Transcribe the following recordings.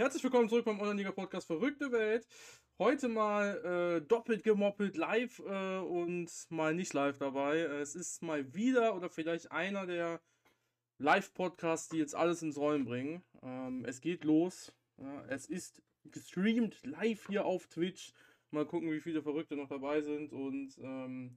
Herzlich willkommen zurück beim Online-Liga-Podcast Verrückte Welt. Heute mal äh, doppelt gemoppelt live äh, und mal nicht live dabei. Es ist mal wieder oder vielleicht einer der Live-Podcasts, die jetzt alles ins Rollen bringen. Ähm, es geht los. Ja, es ist gestreamt live hier auf Twitch. Mal gucken, wie viele Verrückte noch dabei sind und ähm,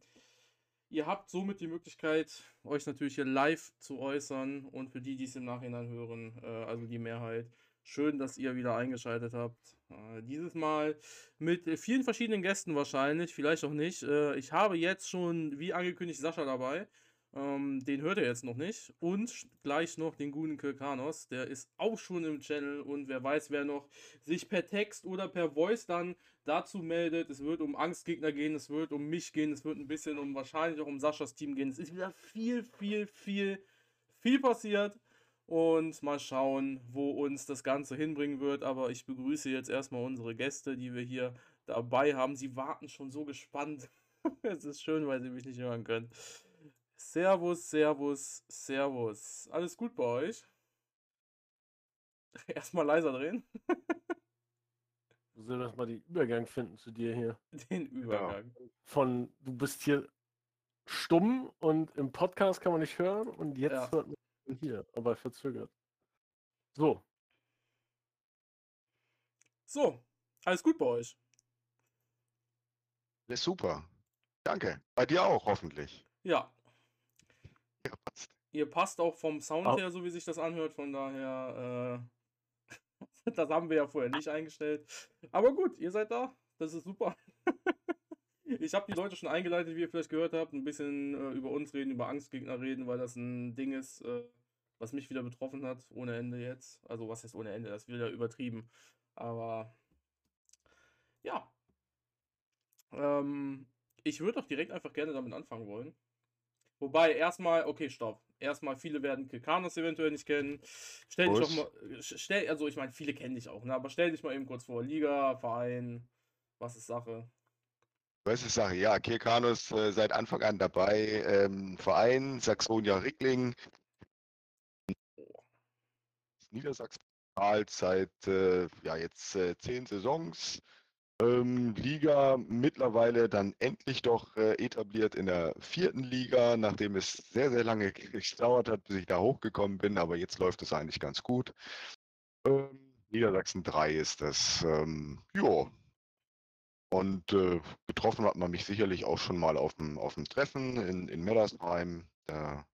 Ihr habt somit die Möglichkeit, euch natürlich hier live zu äußern und für die, die es im Nachhinein hören, äh, also die Mehrheit, schön, dass ihr wieder eingeschaltet habt. Äh, dieses Mal mit vielen verschiedenen Gästen wahrscheinlich, vielleicht auch nicht. Äh, ich habe jetzt schon, wie angekündigt, Sascha dabei. Ähm, den hört ihr jetzt noch nicht. Und gleich noch den guten Kirkanos. Der ist auch schon im Channel. Und wer weiß, wer noch sich per Text oder per Voice dann dazu meldet. Es wird um Angstgegner gehen. Es wird um mich gehen. Es wird ein bisschen um wahrscheinlich auch um Saschas Team gehen. Es ist wieder viel, viel, viel, viel passiert. Und mal schauen, wo uns das Ganze hinbringen wird. Aber ich begrüße jetzt erstmal unsere Gäste, die wir hier dabei haben. Sie warten schon so gespannt. es ist schön, weil sie mich nicht hören können. Servus, Servus, Servus. Alles gut bei euch? Erstmal leiser drehen. Du sollst erstmal den Übergang finden zu dir hier. Den Übergang. Ja. Von du bist hier stumm und im Podcast kann man nicht hören und jetzt ja. hört man hier, aber verzögert. So. So, alles gut bei euch? Alles super. Danke. Bei dir auch, hoffentlich. Ja, Ihr passt. Ihr passt auch vom Sound oh. her, so wie sich das anhört, von daher, äh, das haben wir ja vorher nicht eingestellt. Aber gut, ihr seid da, das ist super. ich habe die Leute schon eingeleitet, wie ihr vielleicht gehört habt, ein bisschen äh, über uns reden, über Angstgegner reden, weil das ein Ding ist, äh, was mich wieder betroffen hat, ohne Ende jetzt. Also was ist ohne Ende, das ist wieder übertrieben. Aber ja. Ähm, ich würde auch direkt einfach gerne damit anfangen wollen. Wobei, erstmal, okay, stopp. Erstmal, viele werden Kilkanos eventuell nicht kennen. Stell dich doch mal, stell, also ich meine, viele kennen dich auch, ne? aber stell dich mal eben kurz vor. Liga, Verein, was ist Sache? Was ist Sache? Ja, Kirkanus äh, seit Anfang an dabei. Ähm, Verein, Saxonia Rickling. Niedersachsen seit äh, ja, jetzt äh, zehn Saisons ähm, Liga mittlerweile dann endlich doch äh, etabliert in der vierten Liga, nachdem es sehr, sehr lange gedauert hat, bis ich da hochgekommen bin, aber jetzt läuft es eigentlich ganz gut. Ähm, Niedersachsen 3 ist das. Ähm. Und äh, getroffen hat man mich sicherlich auch schon mal auf dem, auf dem Treffen in, in Meddersheim. Da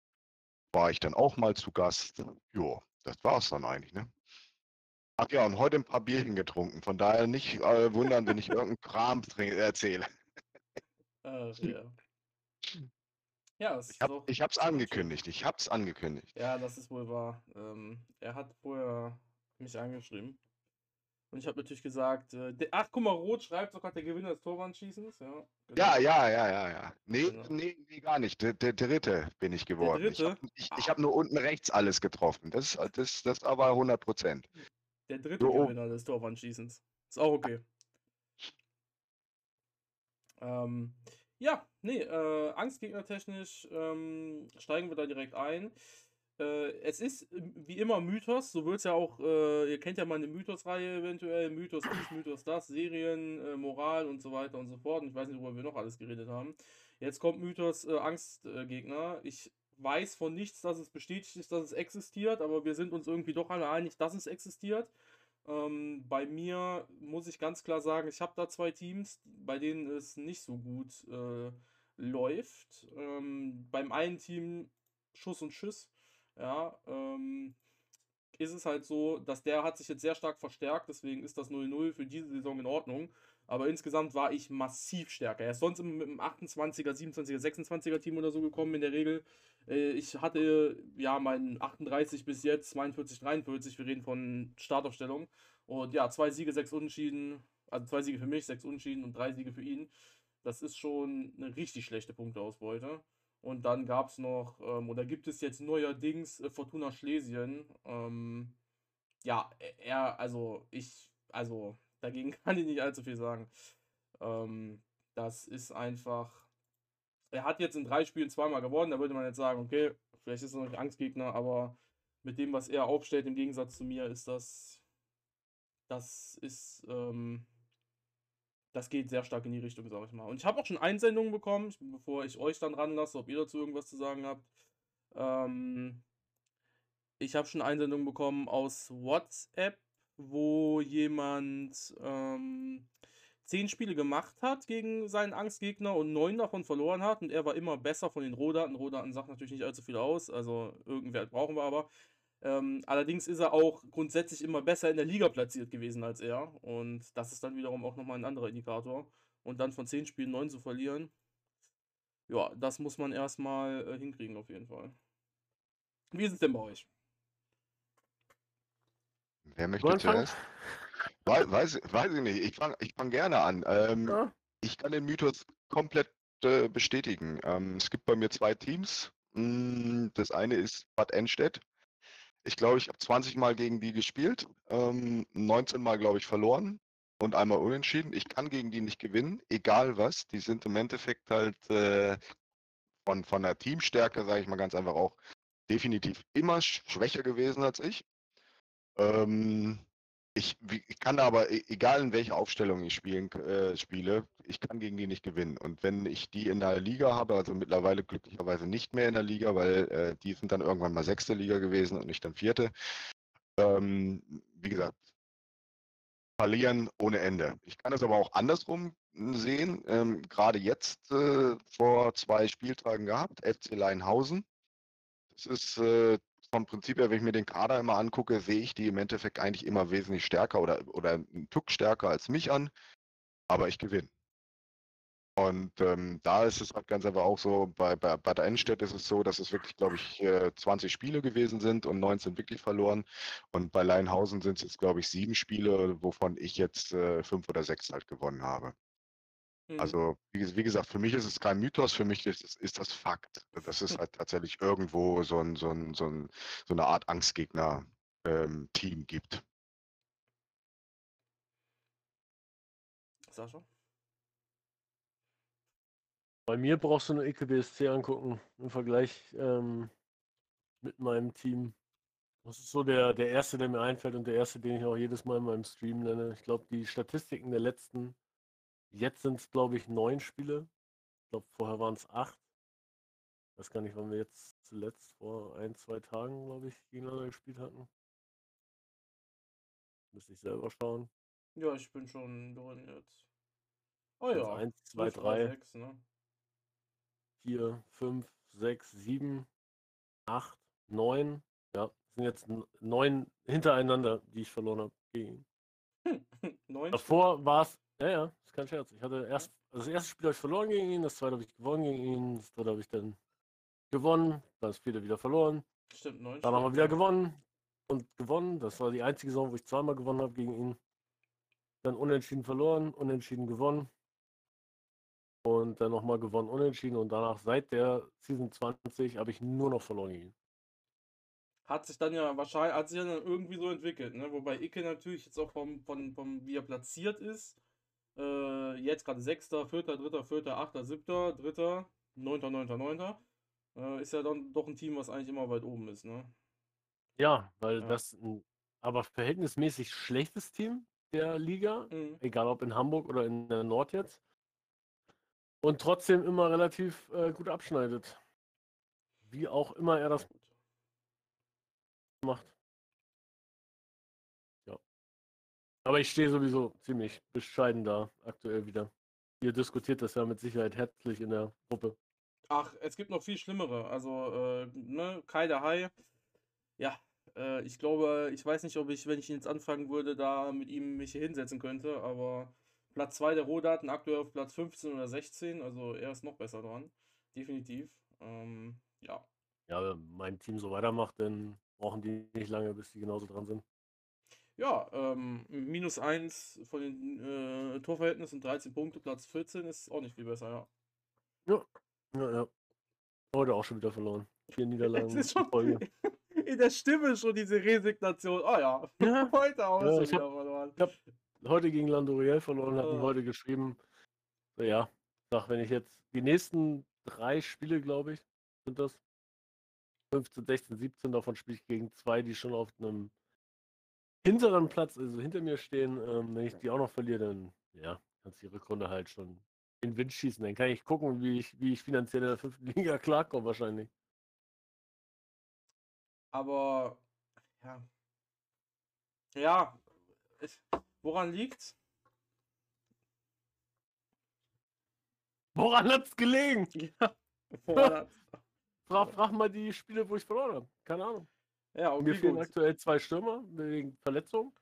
war ich dann auch mal zu Gast. Jo, das war es dann eigentlich, ne? Ach ja, und heute ein paar Bierchen getrunken. Von daher nicht äh, wundern, wenn ich irgendeinen Kram erzähle. Ach, ja. Ja, ich, hab, ich hab's angekündigt. Ich hab's angekündigt. Ja, das ist wohl wahr. Ähm, er hat vorher mich angeschrieben. Und ich habe natürlich gesagt, äh, der, ach guck mal, Rot schreibt sogar der Gewinner des Torwandschießens. Ja, genau. ja, ja, ja, ja, ja. Nee, genau. nee, nee, gar nicht. Der, der, dritte bin ich geworden. Der dritte? Ich habe ich hab nur unten rechts alles getroffen. Das, das, das aber 100 Prozent. Der dritte so, Gewinner des Torwandschießens. Ist auch okay. Ähm, ja, nee, äh, Angstgegner-technisch ähm, steigen wir da direkt ein. Äh, es ist wie immer Mythos, so wird es ja auch, äh, ihr kennt ja meine Mythos-Reihe eventuell, Mythos dies, Mythos das, Serien, äh, Moral und so weiter und so fort. Und ich weiß nicht, worüber wir noch alles geredet haben. Jetzt kommt Mythos äh, Angstgegner. Ich weiß von nichts, dass es bestätigt ist, dass es existiert, aber wir sind uns irgendwie doch alle einig, dass es existiert. Ähm, bei mir muss ich ganz klar sagen, ich habe da zwei Teams, bei denen es nicht so gut äh, läuft. Ähm, beim einen Team Schuss und Schiss, ja, ähm, ist es halt so, dass der hat sich jetzt sehr stark verstärkt, deswegen ist das 0-0 für diese Saison in Ordnung. Aber insgesamt war ich massiv stärker. Er ist sonst mit einem 28er, 27er, 26er Team oder so gekommen in der Regel. Äh, ich hatte ja meinen 38 bis jetzt, 42, 43, wir reden von Startaufstellung. Und ja, zwei Siege, sechs Unentschieden. Also zwei Siege für mich, sechs Unentschieden und drei Siege für ihn. Das ist schon eine richtig schlechte Punkteausbeute. Und dann gab es noch, ähm, oder gibt es jetzt neuerdings äh, Fortuna Schlesien. Ähm, ja, er, also ich, also Dagegen kann ich nicht allzu viel sagen. Ähm, das ist einfach. Er hat jetzt in drei Spielen zweimal gewonnen. Da würde man jetzt sagen, okay, vielleicht ist er noch nicht Angstgegner, aber mit dem, was er aufstellt, im Gegensatz zu mir, ist das das ist, ähm, das geht sehr stark in die Richtung, sag ich mal. Und ich habe auch schon Einsendungen bekommen, bevor ich euch dann ranlasse, ob ihr dazu irgendwas zu sagen habt. Ähm, ich habe schon Einsendungen bekommen aus WhatsApp, wo jemand ähm, zehn Spiele gemacht hat gegen seinen Angstgegner und neun davon verloren hat und er war immer besser von den Rohdaten. Rohdaten sagt natürlich nicht allzu viel aus, also irgendwer brauchen wir aber. Ähm, allerdings ist er auch grundsätzlich immer besser in der Liga platziert gewesen als er und das ist dann wiederum auch nochmal ein anderer Indikator. Und dann von zehn Spielen neun zu verlieren, ja, das muss man erstmal äh, hinkriegen auf jeden Fall. Wie ist es denn bei euch? Wer möchte zuerst? Weiß, weiß, weiß ich nicht. Ich fange ich fang gerne an. Ähm, ja. Ich kann den Mythos komplett äh, bestätigen. Ähm, es gibt bei mir zwei Teams. Hm, das eine ist Bad Enstedt. Ich glaube, ich habe 20 Mal gegen die gespielt, ähm, 19 Mal, glaube ich, verloren und einmal unentschieden. Ich kann gegen die nicht gewinnen, egal was. Die sind im Endeffekt halt äh, von, von der Teamstärke, sage ich mal ganz einfach, auch definitiv immer schwächer gewesen als ich. Ähm, ich, ich, kann aber, e, egal in welcher Aufstellung ich spielen, äh, spiele, ich kann gegen die nicht gewinnen. Und wenn ich die in der Liga habe, also mittlerweile glücklicherweise nicht mehr in der Liga, weil äh, die sind dann irgendwann mal sechste Liga gewesen und nicht dann vierte. Ähm, wie gesagt, verlieren ohne Ende. Ich kann es aber auch andersrum sehen. Ähm, Gerade jetzt äh, vor zwei Spieltagen gehabt, FC Leinhausen. Das ist äh, vom Prinzip her, wenn ich mir den Kader immer angucke, sehe ich die im Endeffekt eigentlich immer wesentlich stärker oder, oder einen Tuck stärker als mich an, aber ich gewinne. Und ähm, da ist es halt ganz einfach auch so, bei, bei, bei der Endstedt ist es so, dass es wirklich, glaube ich, 20 Spiele gewesen sind und 19 wirklich verloren. Und bei Leinhausen sind es jetzt, glaube ich, sieben Spiele, wovon ich jetzt äh, fünf oder sechs halt gewonnen habe. Mhm. Also, wie, wie, gesagt, für mich ist es kein Mythos, für mich ist, ist das Fakt. Das ist halt tatsächlich irgendwo so, ein, so, ein, so, ein, so eine Art Angstgegner-Team ähm, gibt. Sascha? Bei mir brauchst du nur EKBSC angucken im Vergleich ähm, mit meinem Team. Das ist so der, der erste, der mir einfällt und der erste, den ich auch jedes Mal in meinem Stream nenne. Ich glaube, die Statistiken der letzten Jetzt sind es, glaube ich, neun Spiele. Ich glaube, vorher waren es acht. Ich weiß gar nicht, wann wir jetzt zuletzt vor ein, zwei Tagen, glaube ich, gegeneinander gespielt hatten. Müsste ich selber schauen. Ja, ich bin schon drin jetzt. Oh ja. 1, 2, 3, 4, 5, 6, 7, 8, 9. Ja, sind jetzt neun hintereinander, die ich verloren habe gegen Davor war es ja, ja, kein Scherz. Ich hatte erst, also das erste Spiel habe ich verloren gegen ihn, das zweite habe ich gewonnen gegen ihn, das dritte habe ich dann gewonnen, dann das vierte wieder verloren. Stimmt, neun Dann haben wir wieder gewonnen und gewonnen. Das war die einzige Saison, wo ich zweimal gewonnen habe gegen ihn. Dann unentschieden verloren, unentschieden gewonnen. Und dann nochmal gewonnen, unentschieden. Und danach, seit der Season 20, habe ich nur noch verloren gegen ihn. Hat sich dann ja wahrscheinlich, hat sich dann irgendwie so entwickelt, ne? Wobei Icke natürlich jetzt auch vom, vom, vom wie er platziert ist, äh, jetzt gerade 6., 4., 3., 4., 8., 7., 3., 9., 9., 9. Äh, ist ja dann doch ein Team, was eigentlich immer weit oben ist, ne? Ja, weil ja. das ein aber verhältnismäßig schlechtes Team der Liga, mhm. egal ob in Hamburg oder in der Nord jetzt. Und trotzdem immer relativ äh, gut abschneidet. Wie auch immer er das macht. Aber ich stehe sowieso ziemlich bescheiden da aktuell wieder. Ihr diskutiert das ja mit Sicherheit herzlich in der Gruppe. Ach, es gibt noch viel schlimmere. Also, äh, ne, Kai der Hai. Ja, äh, ich glaube, ich weiß nicht, ob ich, wenn ich ihn jetzt anfangen würde, da mit ihm mich hier hinsetzen könnte, aber Platz 2 der Rohdaten aktuell auf Platz 15 oder 16, also er ist noch besser dran. Definitiv. Ähm, ja. Ja, wenn mein Team so weitermacht, dann brauchen die nicht lange, bis die genauso dran sind. Ja, ähm, minus 1 von den äh, Torverhältnissen, 13 Punkte, Platz 14 ist auch nicht viel besser, ja. Ja, ja, ja. Heute auch schon wieder verloren. Vier Niederlagen. Ist schon in der Stimme schon diese Resignation. Oh ja, ja. heute auch ja, schon wieder hab, verloren. Ich habe heute gegen Landoriel verloren, oh. heute geschrieben. So, ja, sag, wenn ich jetzt die nächsten drei Spiele, glaube ich, sind das 15, 16, 17, davon spiele ich gegen zwei, die schon auf einem hinteren Platz, also hinter mir stehen. Ähm, wenn ich die auch noch verliere, dann ja, kannst du die Rückrunde halt schon in den Wind schießen. Dann kann ich gucken, wie ich, wie ich finanziell in der fünften Liga klarkomme wahrscheinlich. Aber ja. Ja, ich, woran liegt's? Woran hat's gelegen? Ja. Woran hat's? Frag, frag mal die Spiele, wo ich verloren habe. Keine Ahnung. Ja, Mir okay, fehlen aktuell zwei Stürmer wegen Verletzung.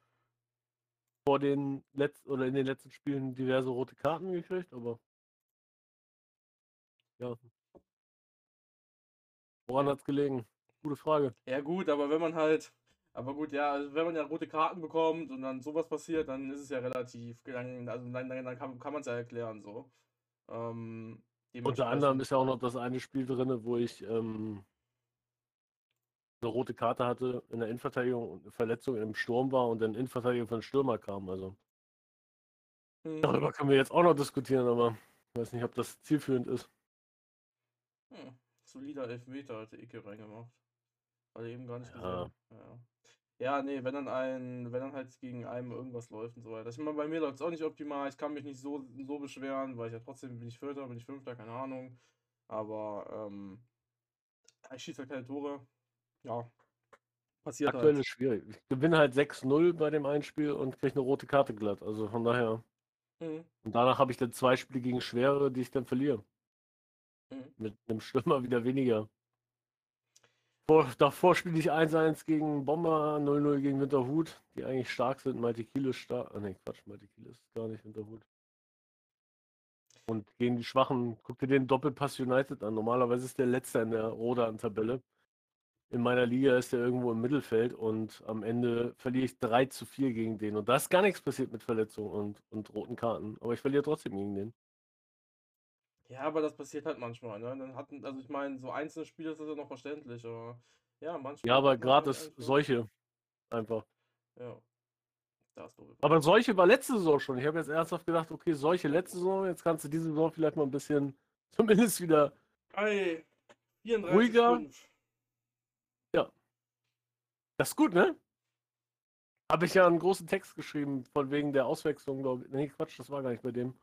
Vor den letzten oder in den letzten Spielen diverse rote Karten gekriegt, aber ja. Woran hat's gelegen? Gute Frage. Ja, gut, aber wenn man halt. Aber gut, ja, also wenn man ja rote Karten bekommt und dann sowas passiert, dann ist es ja relativ. Dann, also dann, dann dann kann, kann man es ja erklären so. Ähm, Unter anderem ist ja auch noch das eine Spiel drin, wo ich ähm, eine rote Karte hatte in der Innenverteidigung und eine Verletzung im Sturm war und dann Innenverteidigung von Stürmer kam. Also Hm, darüber können wir jetzt auch noch diskutieren, aber ich weiß nicht, ob das zielführend ist. hm, solider Elfmeter hatte Icke reingemacht. Hatte eben gar nicht Ja. gesehen. Ja. Ja, nee, wenn dann ein, wenn dann halt gegen einen irgendwas läuft und so weiter. Ich meine, bei mir läuft es auch nicht optimal. Ich kann mich nicht so, so beschweren, weil ich ja trotzdem bin ich Vierter, bin ich Fünfter, keine Ahnung. Aber ähm, ich schieße halt keine Tore. Ja. Passiert Aktuell halt. ist schwierig. Ich gewinne halt 6-0 bei dem einen Spiel und kriege eine rote Karte glatt. Also von daher. Mhm. Und danach habe ich dann zwei Spiele gegen Schwere, die ich dann verliere. Mhm. Mit einem Stürmer wieder weniger. Vor, davor spiele ich 1-1 gegen Bomber, 0-0 gegen Winterhut, die eigentlich stark sind. Malte Kiel ist stark. Ah, ne, Quatsch, Malte Kiel ist gar nicht Winterhut. Und gegen die Schwachen, guck dir den Doppelpass United an. Normalerweise ist der Letzte in der Rodan-Tabelle. In meiner Liga ist er irgendwo im Mittelfeld und am Ende verliere ich 3 zu 4 gegen den. Und da ist gar nichts passiert mit Verletzungen und, und roten Karten. Aber ich verliere trotzdem gegen den. Ja, aber das passiert halt manchmal, ne? Dann hatten, also ich meine, so einzelne Spiele ist das ja noch verständlich, aber ja, manchmal. Ja, aber man gerade halt solche einfach. Ja. Aber solche war letzte Saison schon. Ich habe jetzt ernsthaft gedacht, okay, solche letzte Saison, jetzt kannst du diese Saison vielleicht mal ein bisschen, zumindest wieder. Ei, 34, Ruhiger. 5. Das ist gut, ne? Habe ich ja einen großen Text geschrieben, von wegen der Auswechslung, glaube ich. Nee, Quatsch, das war gar nicht bei dem.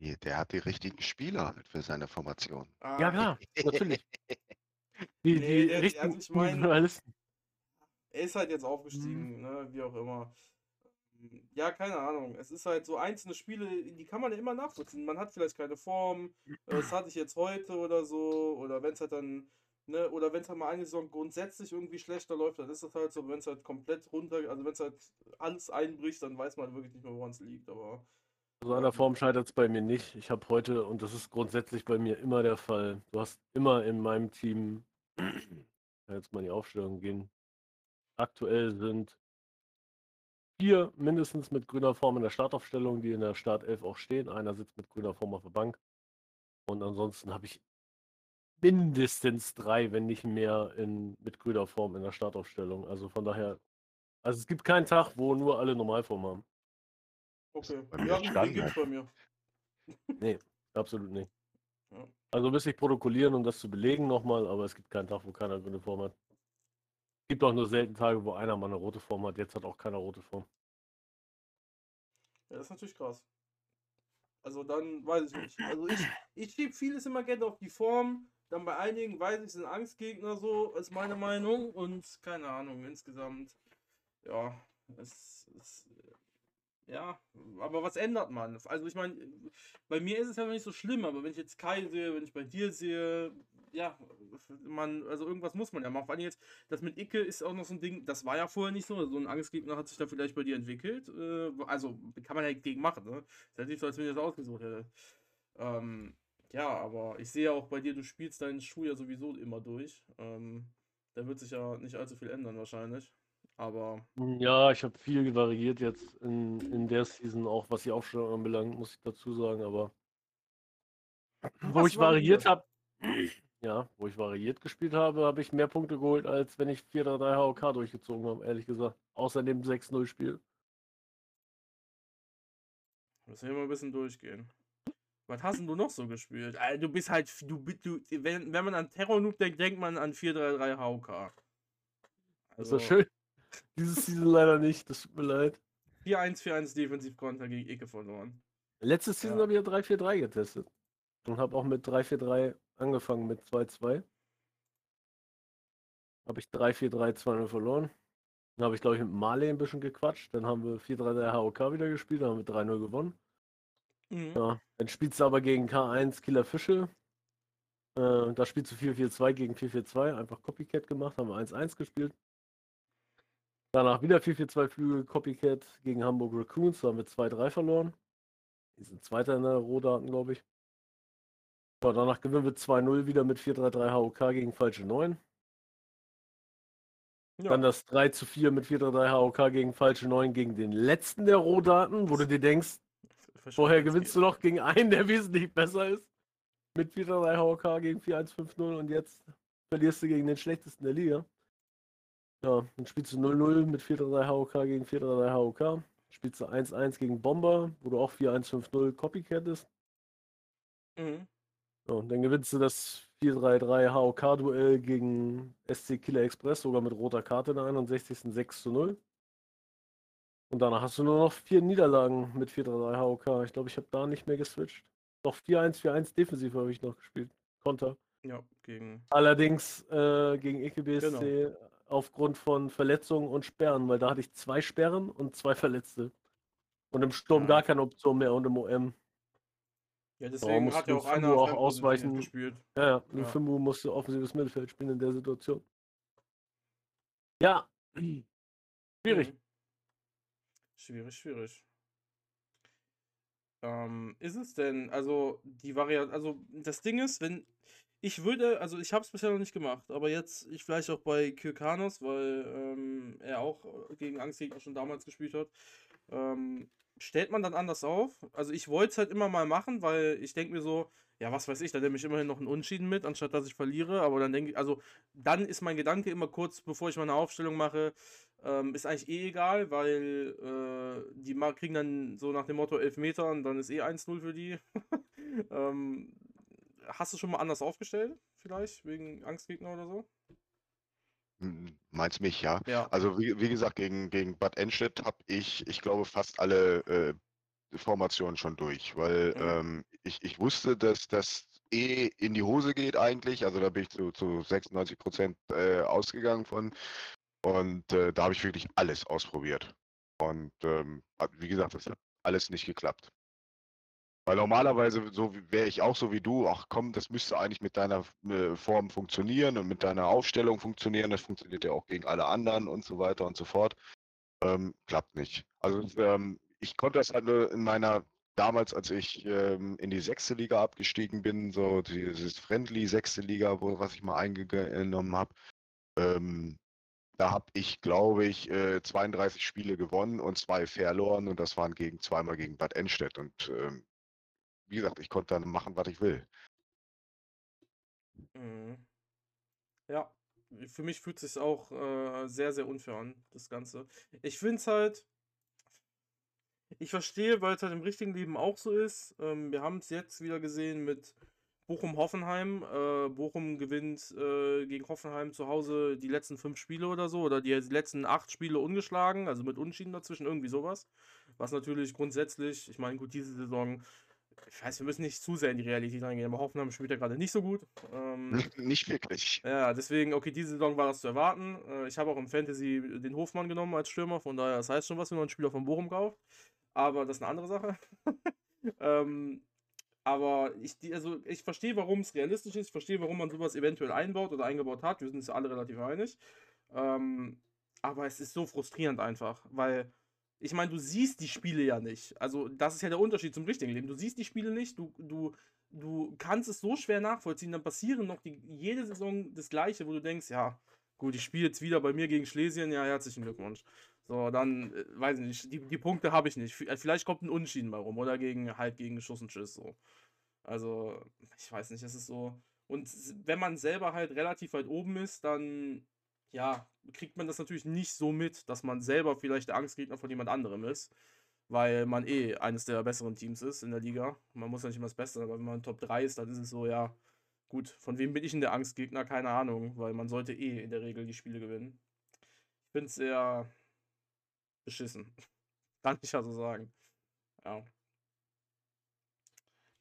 Der hat die richtigen Spieler halt für seine Formation. Ah, Ja, klar, natürlich. Die, Nee, die der- richtigen also ich mein- Journalisten. Er ist halt jetzt aufgestiegen, Mhm. ne, wie auch immer. Ja, keine Ahnung. Es ist halt so einzelne Spiele, die kann man ja immer nachvollziehen. Man hat vielleicht keine Form, äh, das hatte ich jetzt heute oder so, oder wenn es halt dann, ne, oder wenn es halt mal eine Saison grundsätzlich irgendwie schlechter läuft, dann ist das halt so, wenn es halt komplett runter, also wenn es halt alles einbricht, dann weiß man wirklich nicht mehr, woran es liegt, aber Also an der Form scheitert es bei mir nicht. Ich habe heute, und das ist grundsätzlich bei mir immer der Fall, du hast immer in meinem Team, ich kann jetzt mal in die Aufstellung gehen, aktuell sind vier mindestens mit grüner Form in der Startaufstellung, die in der Startelf auch stehen. Einer sitzt mit grüner Form auf der Bank. Und ansonsten habe ich mindestens drei, wenn nicht mehr, in, mit grüner Form in der Startaufstellung. Also von daher, also es gibt keinen Tag, wo nur alle Normalform haben. okay. bei mir Ja, Standard. gibt's bei mir. Absolut nicht. Ja. Also müsste ich protokollieren, um das zu belegen nochmal, aber es gibt keinen Tag, wo keiner grüne Form hat. Es gibt auch nur selten Tage, wo einer mal eine rote Form hat. Jetzt hat auch keiner rote Form. Ja, das ist natürlich krass. Also dann weiß ich nicht. Also ich, ich schiebe vieles immer gerne auf die Form. Dann bei einigen weiß ich, sind Angstgegner so, ist meine Meinung. Und keine Ahnung, insgesamt. Ja, es ist. Ja, aber was ändert man? Also ich meine, bei mir ist es ja nicht so schlimm, aber wenn ich jetzt Kai sehe, wenn ich bei dir sehe, ja, man, also irgendwas muss man ja machen. Vor allem jetzt, das mit Icke ist auch noch so ein Ding, das war ja vorher nicht so. So ein Angstgegner hat sich da vielleicht bei dir entwickelt. Äh, also kann man ja gegen machen, ne? Ist ja so, als wenn ich das ausgesucht hätte. Ähm, ja, aber ich sehe ja auch bei dir, du spielst deinen Schuh ja sowieso immer durch. Ähm, da wird sich ja nicht allzu viel ändern wahrscheinlich. Aber Ja, ich habe viel variiert jetzt in, in der Season, auch was die Aufstellung anbelangt, muss ich dazu sagen, aber wo ich variiert habe, ja, wo ich variiert gespielt habe, habe ich mehr Punkte geholt, als wenn ich 4-3-3 HOK durchgezogen habe, ehrlich gesagt. Außer dem 6-0-Spiel. müssen wir mal ein bisschen durchgehen. Was hast denn du noch so gespielt? Alter, du bist halt, du, du wenn, wenn man an Terror Noob denkt, denkt man an 433 HK. Das ist doch schön. Diese Season leider nicht, das tut mir leid. 4-1, 4-1 Defensivkonter gegen Ecke verloren. Letzte Season Ja. habe ich ja 3-4-3 getestet. Und habe auch mit 3-4-3 angefangen mit 2-2. Habe ich 3-4-3 2-0 verloren. Dann habe ich, glaube ich, mit Marley ein bisschen gequatscht. Dann haben wir 4-3-3 HOK wieder gespielt, dann haben wir 3-0 gewonnen. Mhm. Ja, dann spielst du aber gegen K1 Killer Fische. Äh, da spielst du 4-4-2 gegen 4-4-2, einfach Copycat gemacht, haben wir 1-1 gespielt. Danach wieder 4-4-2 Flügel Copycat gegen Hamburg Raccoons, da haben wir 2-3 verloren. Die sind Zweiter in der Rohdaten, glaube ich. Ja, danach gewinnen wir 2-0 wieder mit 4-3-3 HOK gegen Falsche 9. Ja. Dann das 3 zu 4 mit 4-3-3 HOK gegen Falsche 9 gegen den letzten der Rohdaten, wo du dir denkst, Vorher gewinnst du noch gegen einen, der wesentlich besser ist. Mit 4-3 HOK gegen 4-1-5-0 und jetzt verlierst du gegen den schlechtesten der Liga. Ja, dann spielst du 0-0 mit 4-3 HOK gegen 4-3 HOK. Spielst du 1-1 gegen Bomber, wo du auch 4-1-5-0 Copycat ist. Mhm. Ja, und dann gewinnst du das 4-3-3 HOK-Duell gegen SC Killer Express, sogar mit roter Karte in der 61. 6 zu 0. Und danach hast du nur noch vier Niederlagen mit 4-3-3 HOK. Ich glaube, ich habe da nicht mehr geswitcht. Doch 4-1, 4-1 defensiv habe ich noch gespielt. Konter. Ja, gegen. Allerdings äh, gegen EKBSC Genau. aufgrund von Verletzungen und Sperren, weil da hatte ich zwei Sperren und zwei Verletzte. Und im Sturm Ja. gar keine Option mehr und im OM. Ja, deswegen hat ja auch Fumbo einer auch ausweichen. gespielt. Ja, ja. Ja. Fimbo musste offensives Mittelfeld spielen in der Situation. Ja. Schwierig. Mhm. Schwierig, schwierig. Ähm, ist es denn, also die Variante, also das Ding ist, wenn ich würde, also ich habe es bisher noch nicht gemacht, aber jetzt ich vielleicht auch bei Kyrkanos, weil ähm, er auch gegen Angstgegner schon damals gespielt hat, ähm, stellt man dann anders auf. Also ich wollte es halt immer mal machen, weil ich denke mir so, ja, was weiß ich, da nehme ich immerhin noch einen Unschieden mit, anstatt dass ich verliere. Aber dann denke ich, also dann ist mein Gedanke immer kurz, bevor ich meine Aufstellung mache, ähm, ist eigentlich eh egal, weil äh, die kriegen dann so nach dem Motto 11 Meter und dann ist eh 1-0 für die. ähm, hast du schon mal anders aufgestellt? Vielleicht? Wegen Angstgegner oder so? Hm, Meinst mich, ja. Ja. Also wie, wie gesagt, gegen, gegen Bad Enstedt habe ich, ich glaube, fast alle äh, Formationen schon durch, weil Mhm. ähm, ich, ich wusste, dass das eh in die Hose geht eigentlich. Also da bin ich zu, zu 96 Prozent äh, ausgegangen von. Und äh, da habe ich wirklich alles ausprobiert. Und ähm, wie gesagt, das hat alles nicht geklappt. Weil normalerweise so wäre ich auch so wie du, ach komm, das müsste eigentlich mit deiner äh, Form funktionieren und mit deiner Aufstellung funktionieren. Das funktioniert ja auch gegen alle anderen und so weiter und so fort. Ähm, klappt nicht. Also ähm, ich konnte das halt nur in meiner, damals, als ich ähm, in die sechste Liga abgestiegen bin, so dieses Friendly sechste Liga, wo, was ich mal eingenommen habe, ähm, da habe ich, glaube ich, äh, 32 Spiele gewonnen und zwei verloren und das waren gegen zweimal gegen Bad Enstedt. Und ähm, wie gesagt, ich konnte dann machen, was ich will. Mhm. Ja, für mich fühlt es sich auch äh, sehr, sehr unfair an, das Ganze. Ich finde es halt, ich verstehe, weil es halt im richtigen Leben auch so ist. Ähm, wir haben es jetzt wieder gesehen mit Bochum-Hoffenheim. Äh, Bochum gewinnt äh, gegen Hoffenheim zu Hause die letzten fünf Spiele oder so, oder die letzten acht Spiele ungeschlagen, also mit Unschieden dazwischen, irgendwie sowas. Was natürlich grundsätzlich, ich meine, gut, diese Saison, ich weiß, wir müssen nicht zu sehr in die Realität reingehen, aber Hoffenheim spielt ja gerade nicht so gut. Ähm, Nicht wirklich. ja, deswegen, okay, diese Saison war das zu erwarten. Äh, ich habe auch im Fantasy den Hofmann genommen als Stürmer, von daher, das heißt schon was, wenn man einen Spieler von Bochum kauft. Aber das ist eine andere Sache. ähm, aber ich, also ich verstehe, warum es realistisch ist. Ich verstehe, warum man sowas eventuell einbaut oder eingebaut hat. Wir sind uns alle relativ einig. Ähm, aber es ist so frustrierend einfach, weil ich meine, du siehst die Spiele ja nicht. Also, das ist ja der Unterschied zum richtigen Leben. Du siehst die Spiele nicht, du, du, du kannst es so schwer nachvollziehen, dann passieren noch die, jede Saison das Gleiche, wo du denkst, ja, gut, ich spiele jetzt wieder bei mir gegen Schlesien, ja, herzlichen Glückwunsch. So, dann, äh, weiß ich nicht, die, die Punkte habe ich nicht. Äh, Vielleicht kommt ein Unschieden mal rum oder gegen, halt gegen Schuss und Tschüss, so. Also, ich weiß nicht, es ist so. Und wenn man selber halt relativ weit oben ist, dann, ja, kriegt man das natürlich nicht so mit, dass man selber vielleicht der Angstgegner von jemand anderem ist weil man eh eines der besseren Teams ist in der Liga. Man muss ja nicht immer das Beste, aber wenn man Top 3 ist, dann ist es so, ja, gut, von wem bin ich denn der Angstgegner? Keine Ahnung, weil man sollte eh in der Regel die Spiele gewinnen. finde es sehr beschissen. Kann ich ja so sagen. Ja.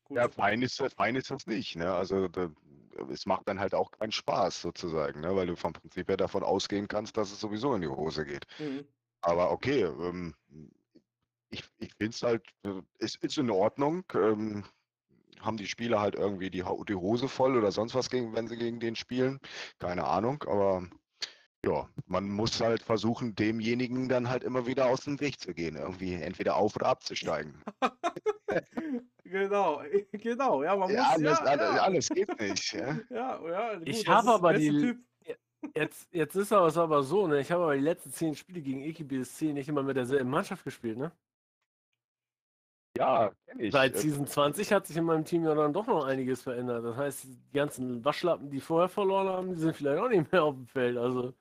Gut. Ja, fein ist, das- fein ist das nicht. Ne? Also da, es macht dann halt auch keinen Spaß sozusagen, ne? weil du vom Prinzip her davon ausgehen kannst, dass es sowieso in die Hose geht. Mhm. Aber okay, ähm, ich, ich finde es halt, äh, es ist in Ordnung. Ähm, haben die Spieler halt irgendwie die, die Hose voll oder sonst was, gegen, wenn sie gegen den spielen? Keine Ahnung, aber ja, man muss halt versuchen, demjenigen dann halt immer wieder aus dem Weg zu gehen. Irgendwie entweder auf- oder abzusteigen. genau, genau. Ja, man Ja, muss. alles, ja, alles, ja. alles geht nicht. Ja? Ja, ja, gut, Ich habe aber die- Typ. Jetzt, jetzt ist aber es aber so, ne? Ich habe aber die letzten zehn Spiele gegen EKBSC nicht immer mit derselben Mannschaft gespielt, ne? Ja, kenn ich. Seit Season 20 hat sich in meinem Team ja dann doch noch einiges verändert. Das heißt, die ganzen Waschlappen, die vorher verloren haben, die sind vielleicht auch nicht mehr auf dem Feld. Also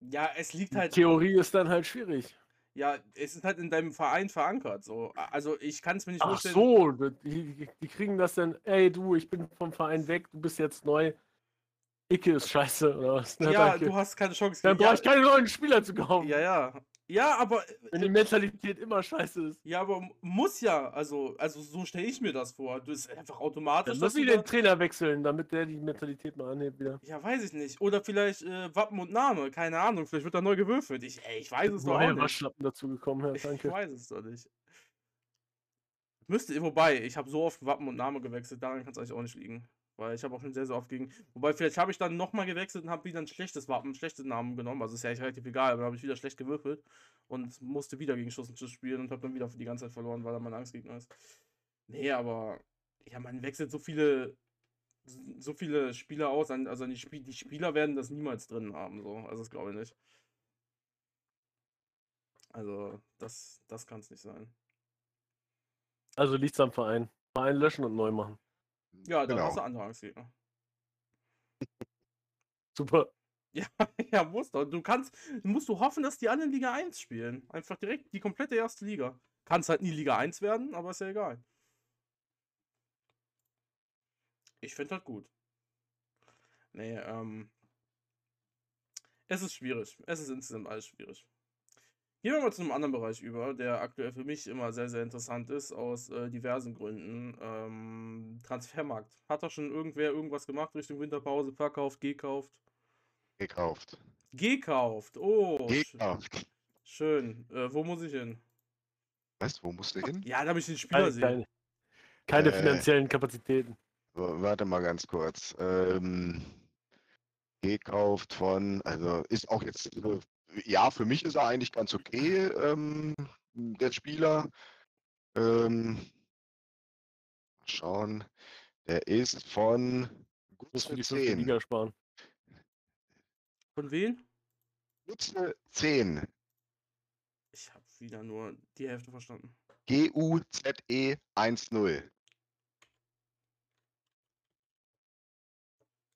Ja, es liegt die halt. Theorie ist dann halt schwierig. Ja, es ist halt in deinem Verein verankert. So. Also ich kann es mir nicht Ach vorstellen. so, die, die kriegen das dann, ey du, ich bin vom Verein weg, du bist jetzt neu. Icke ist scheiße, oder was? Na, Ja, danke. du hast keine Chance. Dann brauche ich keine neuen Spieler zu kaufen. ja, ja. Ja, aber Wenn die Mentalität immer scheiße ist. ja, aber muss ja. Also, also so stelle ich mir das vor. Du ist einfach automatisch. Dann muss ich den Trainer wechseln, damit der die Mentalität mal anhebt wieder. Ja, weiß ich nicht. Oder vielleicht äh, Wappen und Name, keine Ahnung. Vielleicht wird da neu gewürfelt. Ich, ey, ich weiß es doch auch nicht. Waschlappen dazugekommen, ja, Ich danke. weiß es doch nicht. Müsste, wobei, ich habe so oft Wappen und Name gewechselt, daran kann es eigentlich auch nicht liegen. Weil ich habe auch schon sehr, sehr oft gegen. Wobei, vielleicht habe ich dann nochmal gewechselt und habe wieder ein schlechtes Wappen, ein schlechtes Namen genommen. Also ist ja eigentlich relativ egal, aber dann habe ich wieder schlecht gewürfelt und musste wieder gegen Schuss und Schuss spielen und habe dann wieder die ganze Zeit verloren, weil er mein Angstgegner ist. Nee, aber ja, man wechselt so viele so viele Spieler aus, also die, Spiel, die Spieler werden das niemals drin haben, so. Also das glaube ich nicht. Also, das, das kann es nicht sein. Also liegt's am Verein. Verein löschen und neu machen. Ja, dann Genau. hast du andere Angstgegner. Super. Ja, ja, muss doch. Du kannst, musst du hoffen, dass die alle in Liga 1 spielen. Einfach direkt die komplette erste Liga. Kannst halt nie Liga 1 werden, aber ist ja egal. Ich finde halt gut. Nee, ähm. Es ist schwierig. Es ist insgesamt alles schwierig. Gehen wir mal zu einem anderen Bereich über, der aktuell für mich immer sehr, sehr interessant ist, aus äh, diversen Gründen. Ähm, Transfermarkt. Hat doch schon irgendwer irgendwas gemacht Richtung Winterpause? Verkauft, gekauft? Gekauft. Gekauft. Oh, Gekauft. schön. Äh, wo muss ich hin? Was? Wo musst du hin? Ja, da habe ich den Spieler Keine, sehen. keine, keine Äh. finanziellen Kapazitäten. Warte mal ganz kurz. Ähm, gekauft von, also ist auch jetzt, äh, ja, für mich ist er eigentlich ganz okay, ähm, der Spieler. Ähm, mal schauen, der ist von Muss für Gutze die fünfte 10. Liga sparen. Von wem? Gutze 10. Ich habe wieder nur die Hälfte verstanden. G-U-Z-E 1-0.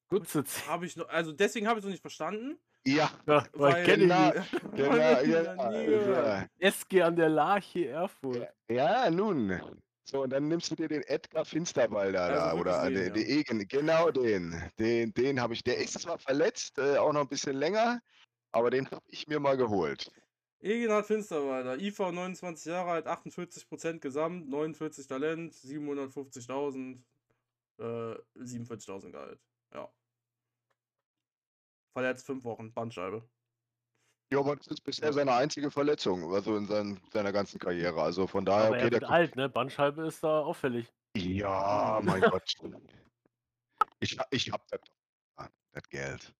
Gutze 10. Habe ich noch, also deswegen habe ich es noch nicht verstanden. Ja, Ja, weil genau. genau, ja. SG an der Larche Erfurt. Ja, nun. So, und dann nimmst du dir den Edgar Finsterwalder Also da oder den, den, ja. den Egen, genau den. Den, den habe ich. Der ist zwar verletzt, äh, auch noch ein bisschen länger, aber den habe ich mir mal geholt. Egenhard Finsterwalder, IV 29 Jahre alt, 48% Gesamt, 49 Talent, 750.000, äh, 47.000 Gehalt. Ja. Verletzt 5 Wochen, Bandscheibe. Ja, aber das ist bisher seine einzige Verletzung, also in sein, seiner ganzen Karriere. Also von daher, Aber okay, er der wird alt, ne? Bandscheibe ist da auffällig. Ja, mein Gott. Ich, ich hab das, das Geld.